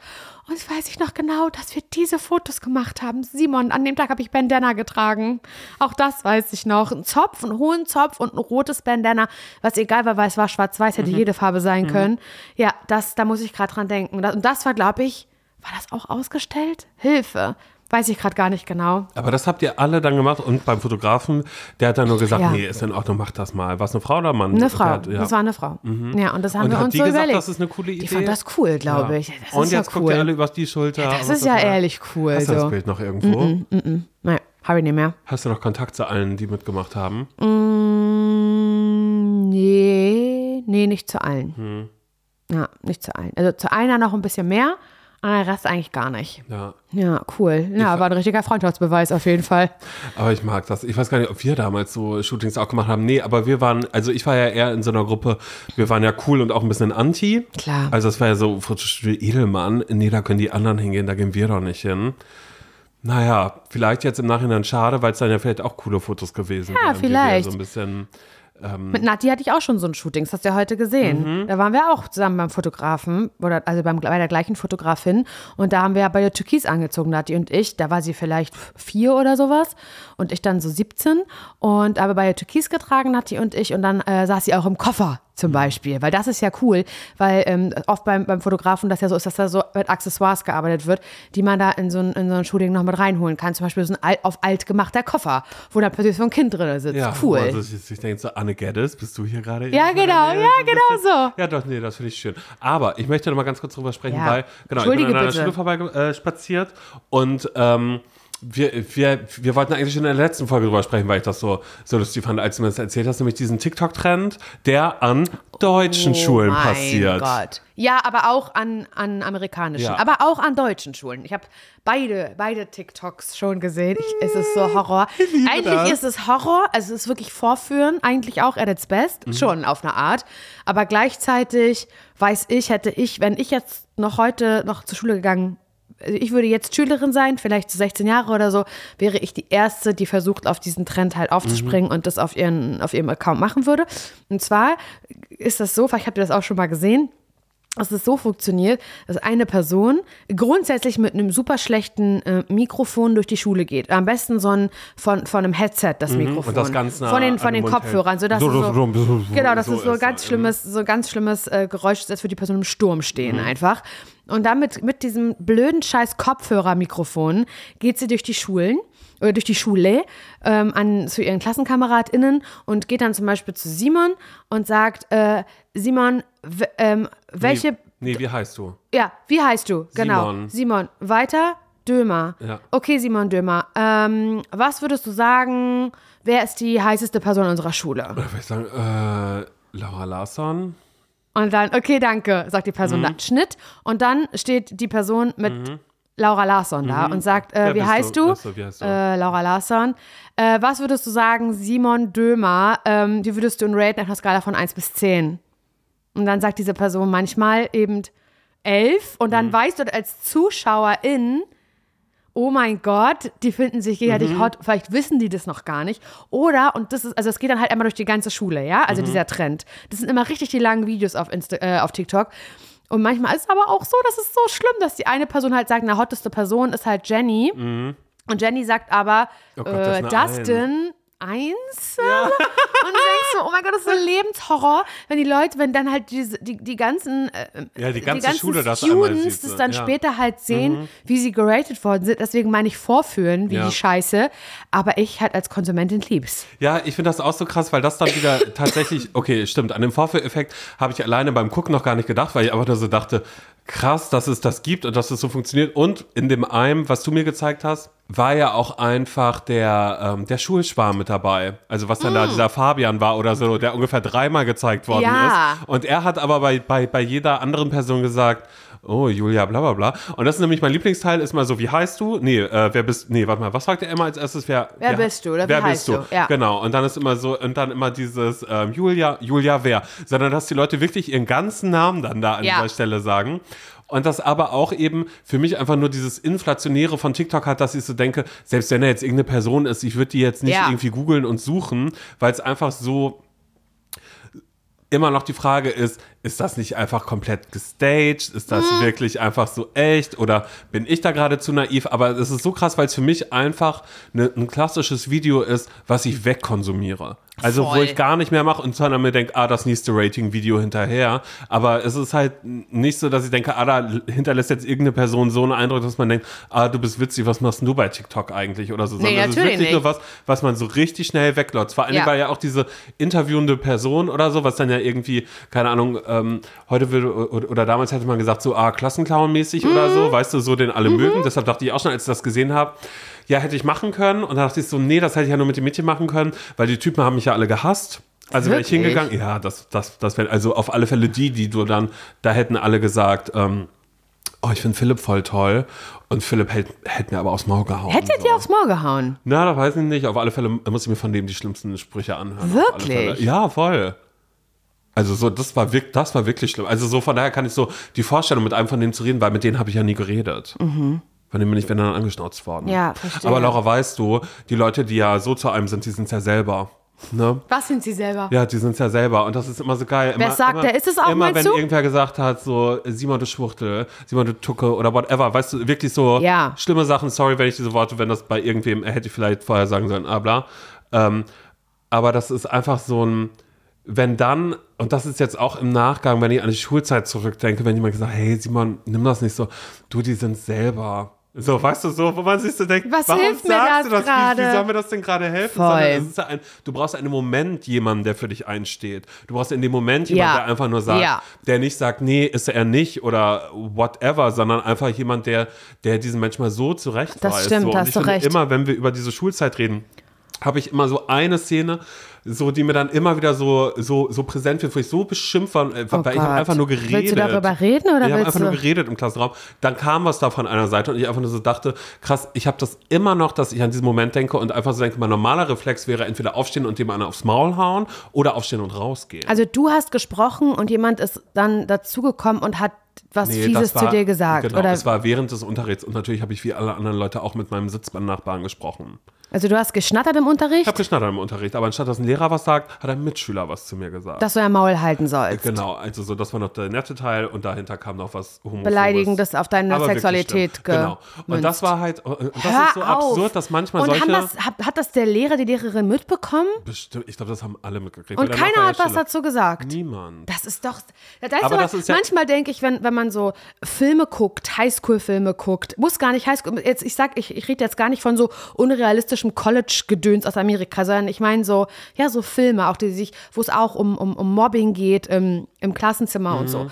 Und jetzt weiß ich noch genau, dass wir diese Fotos gemacht haben. Simon, an dem Tag habe ich Bandana getragen. Auch das weiß ich noch. Ein Zopf, einen hohen Zopf und ein rotes Bandana, was egal war, weil es war schwarz-weiß, Mhm. hätte jede Farbe sein können. Ja, das, da muss ich gerade dran denken. Und das war, glaube ich, war das auch ausgestellt? Hilfe. Weiß ich gerade gar nicht genau. Aber das habt ihr alle dann gemacht und beim Fotografen, der hat dann nur gesagt, Ja. nee, ist in Ordnung, mach das mal. War es eine Frau oder ein Mann? Eine Frau. Hat- ja. Das war eine Frau. Ja, und das haben Und wir uns die so gesagt, überlegt. das ist eine coole Die Idee? fand das cool, glaube Ja. ich. Das und jetzt ja guckt cool. ihr alle über die Schulter. das was ist ja war. ehrlich cool. Hast du das So. Bild noch irgendwo? Naja, habe ich nicht mehr. Hast du noch Kontakt zu allen, die mitgemacht haben? Mm, nee, nee, nicht zu allen. Hm. Ja, nicht zu allen. Also zu einer noch ein bisschen mehr, aber der Rest eigentlich gar nicht. Ja. Ja, cool. Ja, war ein richtiger Freundschaftsbeweis auf jeden Fall. Aber ich mag das. Ich weiß gar nicht, ob wir damals so Shootings auch gemacht haben. Nee, aber wir waren, also ich war ja eher in so einer Gruppe, wir waren ja cool und auch ein bisschen anti. Klar. Also es war ja so, Edelmann, nee, da können die anderen hingehen, da gehen wir doch nicht hin. Naja, vielleicht jetzt im Nachhinein schade, weil es dann ja vielleicht auch coole Fotos gewesen Ja, wären. wir vielleicht. So ein bisschen, Mit Nati hatte ich auch schon so ein Shooting, das hast du ja heute gesehen. Mhm. Da waren wir auch zusammen beim Fotografen, oder also beim, bei der gleichen Fotografin. Und da haben wir bei der Türkis angezogen, Nati und ich. Da war sie vielleicht vier oder sowas und ich dann so 17. Und aber bei der Türkis getragen, Nati und ich. Und dann äh, saß sie auch im Koffer zum Beispiel, weil das ist ja cool, weil ähm, oft beim, beim Fotografen das ja so ist, dass da so mit Accessoires gearbeitet wird, die man da in so ein, in so ein Shooting noch mit reinholen kann. Zum Beispiel so ein alt, auf alt gemachter Koffer, wo dann plötzlich so ein Kind drin sitzt. ja, cool. Also ich, ich denke so, Anne Geddes, bist du hier gerade? Ja, genau, ja, genau so. Ja, doch, nee, das finde ich schön. Aber ich möchte noch mal ganz kurz drüber sprechen, Ja. weil, genau, ich bin an einer bitte. Schule vorbei äh, spaziert und ähm, wir, wir, wir wollten eigentlich in der letzten Folge drüber sprechen, weil ich das so, so lustig fand, als du mir das erzählt hast, nämlich diesen TikTok-Trend, der an deutschen Schulen Oh mein passiert. Gott. Ja, aber auch an, an amerikanischen, Ja. aber auch an deutschen Schulen. Ich habe beide, beide TikToks schon gesehen. Ich, es ist so Horror. Eigentlich das. ist es Horror, also es ist wirklich Vorführen, eigentlich auch at its best, Mhm. schon auf eine Art. Aber gleichzeitig weiß ich, hätte ich, wenn ich jetzt noch heute noch zur Schule gegangen also ich würde jetzt Schülerin sein, vielleicht so 16 Jahre oder so, wäre ich die Erste, die versucht, auf diesen Trend halt aufzuspringen und das auf, ihren, auf ihrem Account machen würde. Und zwar ist das so, vielleicht habt ihr das auch schon mal gesehen, dass es so funktioniert, dass eine Person grundsätzlich mit einem super schlechten äh, Mikrofon durch die Schule geht. Am besten so ein von, von einem Headset das Mikrofon. Mhm. und das ganz nah von den, von den Mund Kopfhörern, sodass So, so, so, so, genau, das so ist so ganz schlimmes, so ganz schlimmes äh, Geräusch, als würde die Person im Sturm stehen Mhm. einfach. Und damit mit diesem blöden Scheiß Kopfhörermikrofon geht sie durch die Schulen oder durch die Schule ähm, an, zu ihren KlassenkameradInnen und geht dann zum Beispiel zu Simon und sagt, äh, Simon, ähm, welche, Nee, nee, wie heißt du? ja, wie heißt du? Genau. Simon. Simon. Weiter? Dömer. Ja. Okay, Simon Dömer. Ähm, was würdest du sagen, wer ist die heißeste Person unserer Schule? Würde ich sagen, äh, Laura Larsson? Und dann, okay, danke, sagt die Person Mhm. dann. Schnitt. Und dann steht die Person mit Laura Larsson da und sagt, äh, Mhm. Wer wie heißt du? du? Wie heißt du? Äh, Laura Larsson. Äh, was würdest du sagen, Simon Dömer? Ähm, wie würdest du ihn raten auf einer Skala von 1 bis 10? Und dann sagt diese Person manchmal eben 11 und Mhm. dann weißt du als Zuschauerin, oh mein Gott, die finden sich gegenseitig Mhm. hot, vielleicht wissen die das noch gar nicht. Oder, und das ist, also es geht dann halt einmal durch die ganze Schule, ja, Mhm. also dieser Trend. Das sind immer richtig die langen Videos auf, Insta, äh, auf TikTok. Und manchmal ist es aber auch so, dass es so schlimm, dass die eine Person halt sagt, na, hotteste Person ist halt Jenny. Und Jenny sagt aber, Mhm. Oh Gott, äh, Dustin, eins? [laughs] Und das ist so ein Lebenshorror, wenn die Leute, wenn dann halt diese, die, die ganzen, äh, Ja, die ganze ganzen Schule das Students sieht, so, das dann ja. Mhm. später halt sehen, wie sie geratet worden sind. Deswegen meine ich vorführen, wie Ja. die Scheiße. Aber ich halt als Konsumentin lieb's. Ja, ich finde das auch so krass, weil das dann wieder [laughs] tatsächlich, okay, stimmt, an den Vorführeffekt habe ich alleine beim Gucken noch gar nicht gedacht, weil ich einfach nur so dachte, krass, dass es das gibt und dass es so funktioniert. Und in dem einen, was du mir gezeigt hast, war ja auch einfach der, ähm, der Schulschwarm mit dabei. Also was dann da dieser Fabian war oder so, der ungefähr dreimal gezeigt worden Ja. ist. Und er hat aber bei, bei, bei jeder anderen Person gesagt, oh, Julia, bla bla bla. Und das ist nämlich mein Lieblingsteil, ist mal so, wie heißt du? Nee, äh, wer bist, nee, warte mal, was fragt er immer als erstes? Wer, Wer bist du oder wie wer heißt bist du? Ja. Genau, und dann ist immer so, und dann immer dieses ähm, Julia, Julia wer? Sondern dass die Leute wirklich ihren ganzen Namen dann da an Ja. dieser Stelle sagen. Und das aber auch eben für mich einfach nur dieses Inflationäre von TikTok hat, dass ich so denke, selbst wenn er jetzt irgendeine Person ist, ich würde die jetzt nicht Ja. irgendwie googeln und suchen, weil es einfach so immer noch die Frage ist, ist das nicht einfach komplett gestaged? Ist das Mhm. wirklich einfach so echt? Oder bin ich da gerade zu naiv? Aber es ist so krass, weil es für mich einfach ne, ein klassisches Video ist, was ich wegkonsumiere. Also wo Voll. ich gar nicht mehr mache und sondern mir denke, ah, das nächste Rating-Video hinterher. Aber es ist halt nicht so, dass ich denke, ah, da hinterlässt jetzt irgendeine Person so einen Eindruck, dass man denkt, ah, du bist witzig, was machst du bei TikTok eigentlich oder so. Nee, Sondern es ist natürlich wirklich nur nicht. was, was man so richtig schnell weglotzt. Vor allem, Ja. weil ja auch diese interviewende Person oder so, was dann ja irgendwie, keine Ahnung, ähm, heute will, oder, oder damals hätte man gesagt, so, ah, Klassenclown-mäßig oder Mhm. so, weißt du, so den alle mögen. Deshalb dachte ich auch schon, als ich das gesehen habe, ja, hätte ich machen können. Und dann dachte ich so, nee, das hätte ich ja nur mit den Mädchen machen können, weil die Typen haben mich ja alle gehasst. Also wäre ich hingegangen, ja, das, das, das wäre, also auf alle Fälle die, die du dann, da hätten alle gesagt, ähm, oh, ich finde Philipp voll toll. Und Philipp hätte hätt mir aber aufs Maul gehauen. Hättet so. ihr aufs Maul gehauen? Na, das weiß ich nicht. Auf alle Fälle muss ich mir von dem die schlimmsten Sprüche anhören. Wirklich? Ja, voll. Also so, das war, wirk- das war wirklich schlimm. Also so, von daher kann ich so die Vorstellung, mit einem von denen zu reden, weil mit denen habe ich ja nie geredet. Von dem bin ich wenn dann angeschnauzt worden. Mhm. Ja, verstehe. Aber Laura, weißt du, die Leute, die ja so zu einem sind, die sind ja selber. Ne? Was sind sie selber? Ja, die sind ja selber und das ist immer so geil. Wer immer, sagt immer, der? Ist es auch, Immer, wenn du? irgendwer gesagt hat, so Simon, du Schwuchtel, Simon, du Tucke oder whatever, weißt du, wirklich so Ja. schlimme Sachen. Sorry, wenn ich diese Worte, wenn das bei irgendwem, hätte ich vielleicht vorher sagen sollen, ah, bla. Ähm, aber das ist einfach so ein, wenn dann, und das ist jetzt auch im Nachgang, wenn ich an die Schulzeit zurückdenke, wenn jemand gesagt, hey Simon, nimm das nicht so, du, die sind selber. So, weißt du, so, wo man sich so denkt, Was warum hilft mir sagst das du das? Wie, gerade? wie soll mir das denn gerade helfen? Sondern ja ein, du brauchst einen Moment jemanden, der für dich einsteht. Du brauchst in dem Moment jemanden, Ja. der einfach nur sagt, Ja. der nicht sagt, nee, ist er nicht oder whatever, sondern einfach jemand, der, der diesen Menschen mal so zurechtweist. Das stimmt, so. Und hast ich du finde recht. immer, wenn wir über diese Schulzeit reden, habe ich immer so eine Szene, so die mir dann immer wieder so, so, so präsent wird, wo ich so beschimpft war, äh, weil ich habe Oh einfach nur geredet. Willst du darüber reden oder ich habe einfach nur du- geredet im Klassenraum. Dann kam was da von einer Seite und ich einfach nur so dachte, krass, ich habe das immer noch, dass ich an diesen Moment denke und einfach so denke, mein normaler Reflex wäre entweder aufstehen und dem einer aufs Maul hauen oder aufstehen und rausgehen. Also du hast gesprochen und jemand ist dann dazugekommen und hat was Nee, Fieses war- zu dir gesagt. Genau, oder? es war während des Unterrichts und natürlich habe ich wie alle anderen Leute auch mit meinem Sitzbandnachbarn gesprochen. Also du hast geschnattert im Ich Unterricht, habe geschnattert im Unterricht, aber anstatt dass ein Lehrer was sagt, hat ein Mitschüler was zu mir gesagt. dass du ja Maul halten sollst. Genau, also so, das war noch der nette Teil und dahinter kam noch was Homophobes. Beleidigendes auf deine Aber Sexualität. Genau. Und das war halt, und das Hör ist so auf. absurd, dass manchmal und solche... das, hat, hat das der Lehrer, die Lehrerin mitbekommen? bestimmt, ich glaube, das haben alle mitgekriegt. Und keiner hat was dazu gesagt. Niemand. Das ist doch. Da weißt Aber du, das ist ja- manchmal denke ich, wenn, wenn man so Filme guckt, Highschool-Filme guckt, muss gar nicht Highschool. Jetzt, ich sag, ich, ich rede jetzt gar nicht von so unrealistischem College-Gedöns aus Amerika, sondern ich meine so, ja, so Filme, auch die sich, wo es auch um, um, um Mobbing geht im, im Klassenzimmer und Mhm. so.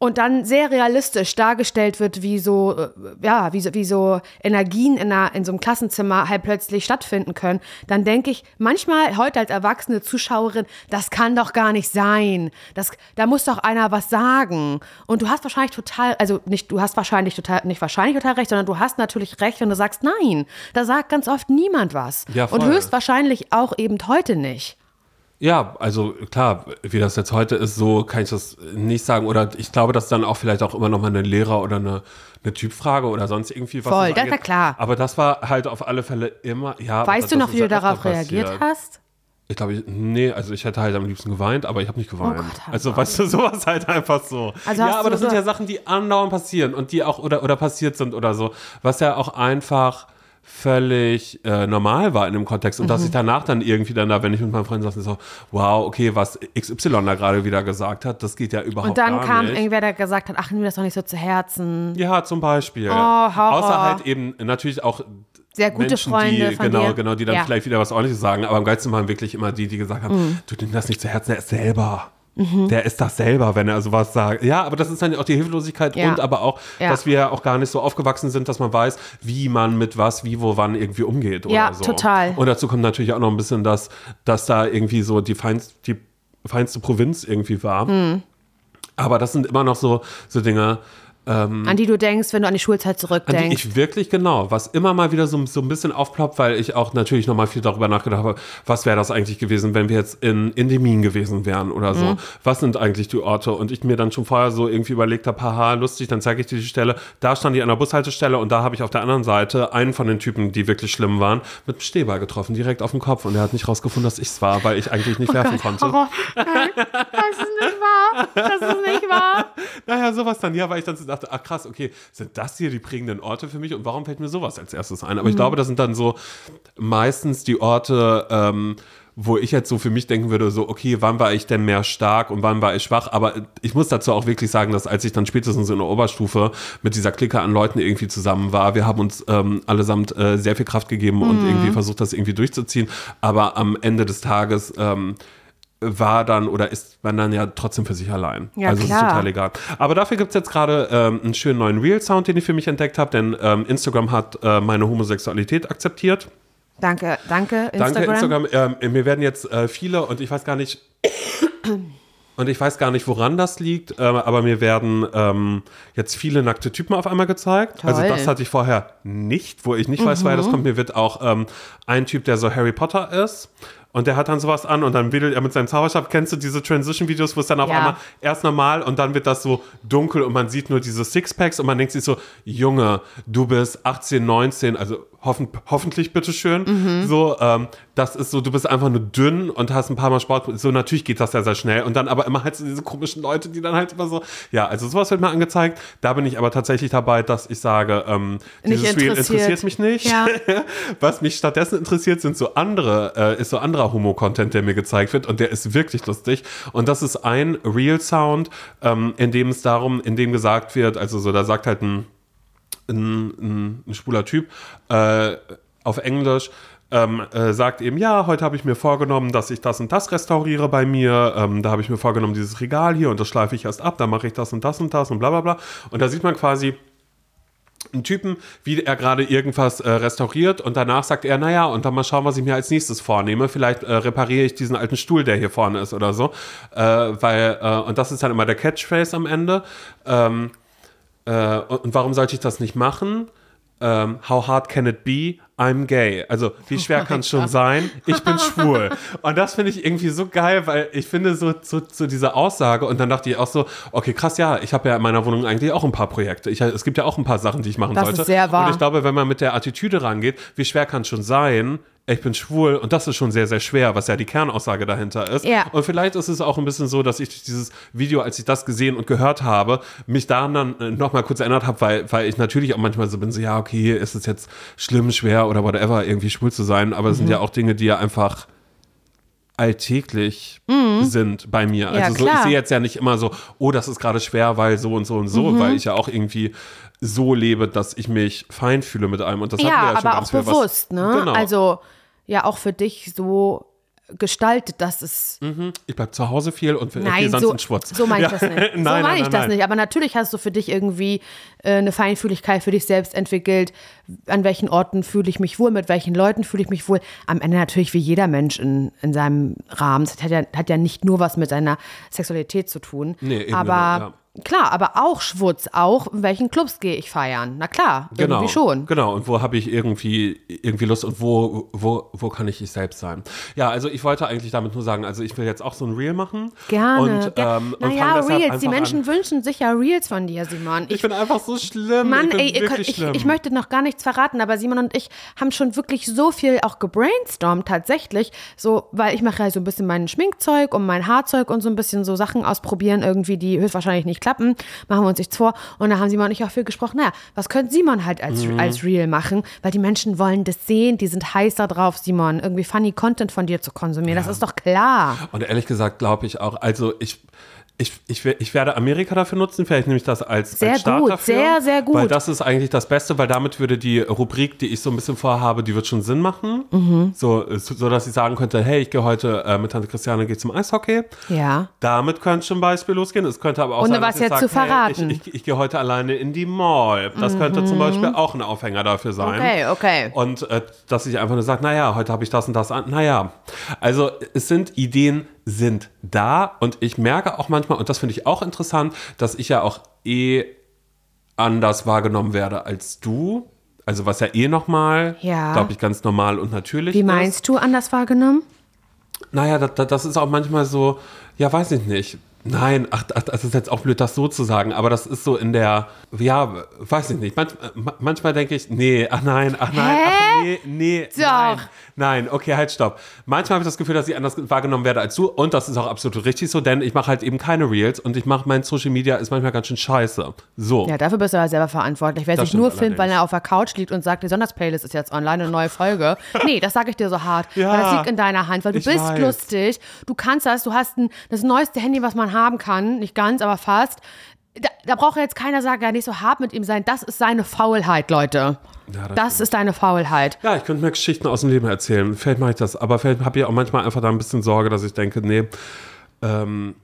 Und dann sehr realistisch dargestellt wird, wie so, äh, ja, wie so, wie so Energien in, einer, in so einem Klassenzimmer halt plötzlich stattfinden können, dann denke ich manchmal heute als erwachsene Zuschauerin, das kann doch gar nicht sein. Das, da muss doch einer was sagen. Und du hast wahrscheinlich total, also nicht, du hast wahrscheinlich total, nicht wahrscheinlich total recht, sondern du hast natürlich recht, wenn du sagst, nein, da sagt ganz oft niemand was. Ja, Und höchstwahrscheinlich auch eben heute nicht. Ja, also klar, wie das jetzt heute ist, so kann ich das nicht sagen. Oder ich glaube, dass dann auch vielleicht auch immer noch mal eine Lehrer- oder eine, eine Typfrage oder sonst irgendwie was. Voll, das war klar. Aber das war halt auf alle Fälle immer, ja. Weißt du noch, ist wie du darauf reagiert hast? Ich glaube, ich, nee, also ich hätte halt am liebsten geweint, aber ich habe nicht geweint. Oh Gott, hör also weißt du, [laughs] sowas halt einfach so. Also ja, aber das sind ja Sachen, die andauernd passieren und die auch oder, oder passiert sind oder so, was ja auch einfach völlig äh, normal war in dem Kontext und Mhm. dass ich danach dann irgendwie dann da, wenn ich mit meinen Freunden saß, so, wow, okay, was XY da gerade wieder gesagt hat, das geht ja überhaupt Und dann kam nicht. irgendwer, der gesagt hat, ach, nimm das doch nicht so zu Herzen. Ja, zum Beispiel. Horror. Außer halt eben natürlich auch Sehr gute Menschen, Freunde die, von genau, dir. genau, die dann Ja. Mhm. vielleicht wieder was ordentliches sagen. Aber am geilsten waren wirklich immer die, die gesagt haben, du nimm das nicht zu Herzen, der ist selber. Mhm. Der ist das selber, wenn er sowas sagt. Ja, aber das ist dann auch die Hilflosigkeit Ja. und aber auch, Ja. dass wir ja auch gar nicht so aufgewachsen sind, dass man weiß, wie man mit was, wie, wo, wann irgendwie umgeht oder Ja, so. total. Und dazu kommt natürlich auch noch ein bisschen, dass, dass da irgendwie so die, feinst, die feinste Provinz irgendwie war. Mhm. Aber das sind immer noch so, so Dinge, An die du denkst, wenn du an die Schulzeit an die zurückdenkst. ich wirklich genau, was immer mal wieder so, so ein bisschen aufploppt, weil ich auch natürlich nochmal viel darüber nachgedacht habe, was wäre das eigentlich gewesen, wenn wir jetzt in Endemin gewesen wären oder so. Mhm. Was sind eigentlich die Orte? Und ich mir dann schon vorher so irgendwie überlegt habe, haha, lustig, dann zeige ich dir die Stelle. Da stand die an der Bushaltestelle und da habe ich auf der anderen Seite einen von den Typen, die wirklich schlimm waren, mit dem Stehball getroffen, direkt auf den Kopf. Und er hat nicht rausgefunden, dass ich es war, weil ich eigentlich nicht werfen konnte. Oh, nein, das ist nicht wahr. Das ist nicht wahr. [laughs] Naja, sowas dann, ja, weil ich dann so dachte, ach krass, okay, sind das hier die prägenden Orte für mich und warum fällt mir sowas als erstes ein? Aber ich glaube, das sind dann so meistens die Orte, ähm, wo ich jetzt so für mich denken würde, so, okay, wann war ich denn mehr stark und wann war ich schwach? Aber ich muss dazu auch wirklich sagen, dass als ich dann spätestens in der Oberstufe mit dieser Clique an Leuten irgendwie zusammen war, wir haben uns ähm, allesamt äh, sehr viel Kraft gegeben und irgendwie versucht, das irgendwie durchzuziehen. Aber am Ende des Tages ähm, war dann oder ist man dann ja trotzdem für sich allein. Ja, also es ist klar. total egal. Aber dafür gibt es jetzt gerade ähm, einen schönen neuen Real-Sound, den ich für mich entdeckt habe, denn ähm, Instagram hat äh, meine Homosexualität akzeptiert. Danke, danke, Instagram. Danke, Instagram. Ähm, mir werden jetzt äh, viele und ich weiß gar nicht. [coughs] Und ich weiß gar nicht, woran das liegt, ähm, aber mir werden ähm, jetzt viele nackte Typen auf einmal gezeigt. Also Toll. das hatte ich vorher nicht, wo ich nicht weiß, woher Mhm. das kommt. Mir wird auch ähm, ein Typ, der so Harry Potter ist. Und der hat dann sowas an und dann wedelt er mit seinem Zauberstab. Kennst du diese Transition-Videos, wo es dann auf Ja. einmal erst normal und dann wird das so dunkel und man sieht nur diese Sixpacks und man denkt sich so, Junge, du bist 18, 19, also hoffen, hoffentlich bitteschön. Mhm. So, ähm, das ist so, du bist einfach nur dünn und hast ein paar Mal Sport. So, natürlich geht das ja sehr schnell. Und dann aber immer halt so diese komischen Leute, die dann halt immer so, ja, also sowas wird mir angezeigt. Da bin ich aber tatsächlich dabei, dass ich sage, ähm, Nicht dieses Reel interessiert. interessiert mich nicht. Ja. [laughs] Was mich stattdessen interessiert, sind so andere, äh, ist so anderer Homo-Content, der mir gezeigt wird und der ist wirklich lustig. Und das ist ein Real-Sound, ähm, in dem es darum, in dem gesagt wird, also so, da sagt halt ein, ein, ein, ein schwuler Typ äh, auf Englisch, ähm, äh, sagt eben, ja, heute habe ich mir vorgenommen, dass ich das und das restauriere bei mir. Ähm, da habe ich mir vorgenommen, dieses Regal hier und das schleife ich erst ab, dann mache ich das und das und das und bla bla bla. Und da sieht man quasi, einen Typen, wie er gerade irgendwas äh, restauriert und danach sagt er, naja, und dann mal schauen, was ich mir als nächstes vornehme. Vielleicht äh, repariere ich diesen alten Stuhl, der hier vorne ist oder so. Äh, weil, äh, und das ist dann immer der Catchphrase am Ende. Ähm, äh, und, und warum sollte ich das nicht machen? Ähm, how hard can it be? I'm gay. Also, wie schwer kann es schon sein? Ich bin [laughs] schwul. Und das finde ich irgendwie so geil, weil ich finde so, so, so diese Aussage und dann dachte ich auch so, okay, krass, ja, ich habe ja in meiner Wohnung eigentlich auch ein paar Projekte. Ich, es gibt ja auch ein paar Sachen, die ich machen Das sollte. ist sehr wahr. Und ich glaube, wenn man mit der Attitüde rangeht, wie schwer kann es schon sein? Ich bin schwul und das ist schon sehr, sehr schwer, was ja die Kernaussage dahinter ist. Ja. Und vielleicht ist es auch ein bisschen so, dass ich durch dieses Video, als ich das gesehen und gehört habe, mich daran dann äh, nochmal kurz erinnert habe, weil, weil ich natürlich auch manchmal so bin, so, ja, okay, ist es jetzt schlimm, schwer oder whatever, irgendwie schwul zu sein, aber es Mhm. sind ja auch Dinge, die ja einfach alltäglich sind bei mir. Mhm. Ja, Also so, ich sehe jetzt ja nicht immer so, oh, das ist gerade schwer, weil so und so und so, Mhm. weil ich ja auch irgendwie so lebe, dass ich mich fein fühle mit allem. Und das hatten wir Ja, ja aber auch viel, was- bewusst, ne? Genau. Also ja, auch für dich so gestaltet, dass es. ich bleib zu Hause viel und Nein, sonst so, in Schwutz. so meine ich Ja. das nicht. [laughs] nein, so meine ich nein, das nein. nicht. Aber natürlich hast du für dich irgendwie äh, eine Feinfühligkeit für dich selbst entwickelt. An welchen Orten fühle ich mich wohl, mit welchen Leuten fühle ich mich wohl. Am Ende natürlich wie jeder Mensch in, in seinem Rahmen. Das hat ja, hat ja nicht nur was mit seiner Sexualität zu tun. Nee, eben aber genau, klar, aber auch Schwutz, auch in welchen Clubs gehe ich feiern. Na klar, Genau, irgendwie schon. Genau, und wo habe ich irgendwie, irgendwie Lust und wo, wo, wo kann ich ich selbst sein? Ja, also ich wollte eigentlich damit nur sagen, also ich will jetzt auch so ein Reel machen. Gerne. Und, ähm, naja, Reels. Die Menschen An. wünschen sich ja Reels von dir, Simon. Ich bin einfach so schlimm. Mann, ich ey, ich, schlimm. ich möchte noch gar nichts verraten, aber Simon und ich haben schon wirklich so viel auch gebrainstormt tatsächlich, so, weil ich mache ja so ein bisschen mein Schminkzeug und mein Haarzeug und so ein bisschen so Sachen ausprobieren irgendwie, die höchstwahrscheinlich nicht klappen, machen wir uns nichts vor und da haben Simon und ich auch viel gesprochen, naja, was könnte Simon halt als, Mhm. als Reel machen, weil die Menschen wollen das sehen, die sind heiß da drauf, Simon, irgendwie funny Content von dir zu konsumieren, das ist doch klar. Und ehrlich gesagt glaube ich auch, also ich, ich, ich, ich werde Amerika dafür nutzen, vielleicht nehme ich das als, Sehr als Start gut, dafür. sehr, sehr gut. Weil das ist eigentlich das Beste, weil damit würde die Rubrik, die ich so ein bisschen vorhabe, die wird schon Sinn machen. Mhm. So, so, dass ich sagen könnte, hey, ich gehe heute äh, mit Tante Christiane gehe zum Eishockey. Ja. Damit könnte zum Beispiel losgehen. Es könnte aber auch Und sein, was heute jetzt sagt, zu verraten. Hey, ich, ich, ich gehe heute alleine in die Mall. Das könnte zum Beispiel auch ein Aufhänger dafür sein. Okay, okay. Und äh, dass ich einfach nur sage, naja, heute habe ich das und das an. Naja, also es sind Ideen sind da und ich merke auch manchmal, und das finde ich auch interessant, dass ich ja auch eh anders wahrgenommen werde als du. Also was ja eh nochmal, Ja. glaube ich, ganz normal und natürlich Wie ist. meinst du anders wahrgenommen? Naja, das, das ist auch manchmal so, ja, weiß ich nicht. Nein, ach, ach, das ist jetzt auch blöd, das so zu sagen, aber das ist so in der, ja, weiß ich nicht. Manch, ma- manchmal denke ich, nee, ach nein, ach nein, Hä? ach nee, nee, Doch. nein. Nein, okay, halt, stopp. Manchmal habe ich das Gefühl, dass ich anders wahrgenommen werde als du und das ist auch absolut richtig so, denn ich mache halt eben keine Reels und ich mache, mein Social Media ist manchmal ganz schön scheiße. So. Ja, dafür bist du aber selber verantwortlich. Wer Das sich nur filmt, weil er auf der Couch liegt und sagt, die Sonntagsplaylist ist jetzt online, eine neue Folge. [laughs] Nee, das sage ich dir so hart. Ja. weil das liegt in deiner Hand, weil du bist weiß. lustig, du kannst das, du hast ein, das neueste Handy, was man haben kann. Nicht ganz, aber fast. Da, da braucht jetzt keiner sagen, ja, nicht so hart mit ihm sein. Das ist seine Faulheit, Leute. Ja, das das ist deine Faulheit. Ja, ich könnte mir Geschichten aus dem Leben erzählen. Vielleicht mache ich das. Aber vielleicht habe ich auch manchmal einfach da ein bisschen Sorge, dass ich denke, nee, ähm,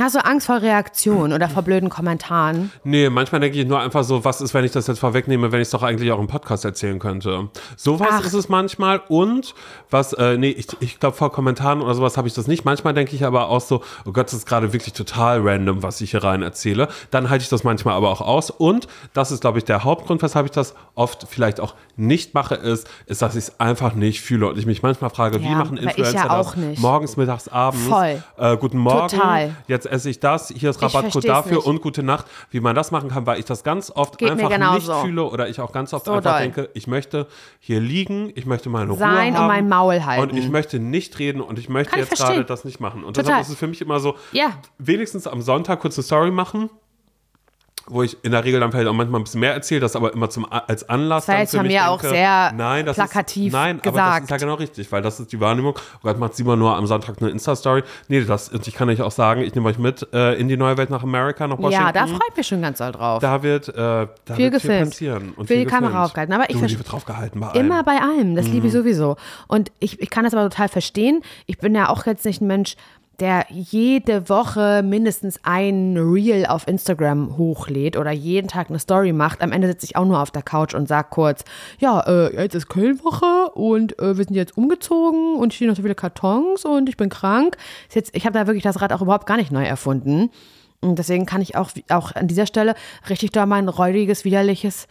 Hast du Angst vor Reaktionen oder vor blöden Kommentaren? nee, manchmal denke ich nur einfach so, was ist, wenn ich das jetzt vorwegnehme, wenn ich es doch eigentlich auch im Podcast erzählen könnte. Sowas Ach. ist es manchmal. Und was, äh, nee, ich, ich glaube, vor Kommentaren oder sowas habe ich das nicht. Manchmal denke ich aber auch so, oh Gott, das ist gerade wirklich total random, was ich hier rein erzähle. Dann halte ich das manchmal aber auch aus. Und das ist, glaube ich, der Hauptgrund, weshalb ich das oft vielleicht auch nicht mache, ist, ist, dass ich es einfach nicht fühle und ich mich manchmal frage, wie Ja, machen aber ich Influencer ja auch das nicht. morgens, mittags, abends? Voll. Äh, guten Morgen. Total. Jetzt esse ich das. Hier ist Rabattcode dafür nicht. und gute Nacht. Wie man das machen kann, weil ich das ganz oft Geht einfach nicht genauso. fühle oder ich auch ganz oft So einfach doll. denke, ich möchte hier liegen, ich möchte meine Ruhe Sein und haben mein Maul halten. und ich möchte nicht reden und ich möchte Kann jetzt gerade das nicht machen. Und Total. deshalb ist es für mich immer so, Ja. wenigstens am Sonntag kurz eine Story machen. Wo ich in der Regel dann vielleicht auch manchmal ein bisschen mehr erzähle, das aber immer zum, als Anlass Das war dann jetzt für von mich mir auch sehr nein, das plakativ ist, Nein, aber das gesagt. ist ja genau richtig, weil das ist die Wahrnehmung. Oh Gott, macht Simon nur am Sonntag eine Insta-Story. Nee, das, ich kann euch auch sagen, ich nehme euch mit äh, in die neue Welt nach Amerika, nach Washington. Ja, da freue ich mich schon ganz doll drauf. Da wird, äh, da Viel wird viel gefilmt. passieren. Und Viel die gefilmt. Kamera aufgehalten. Aber ich du, die wird drauf gehalten bei allem. Immer bei allem, das Mhm. liebe ich sowieso. Und ich, ich kann das aber total verstehen. Ich bin ja auch jetzt nicht ein Mensch, der jede Woche mindestens ein Reel auf Instagram hochlädt oder jeden Tag eine Story macht. Am Ende sitze ich auch nur auf der Couch und sag kurz, ja, äh, jetzt ist Kölnwoche und äh, wir sind jetzt umgezogen und hier noch so viele Kartons und ich bin krank. Ist jetzt, ich habe da wirklich das Rad auch überhaupt gar nicht neu erfunden. Und deswegen kann ich auch, auch an dieser Stelle richtig da mein räudiges, widerliches,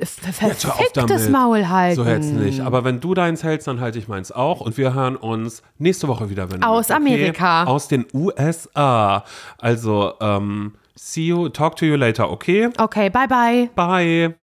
verficktes. Maul halten. So jetzt nicht. Aber wenn du deins hältst, dann halte ich meins auch. Und wir hören uns nächste Woche wieder. Wenn du Aus willst, okay? Amerika. Aus den USA. Also, ähm, see you, talk to you later, okay? Okay, bye bye. Bye.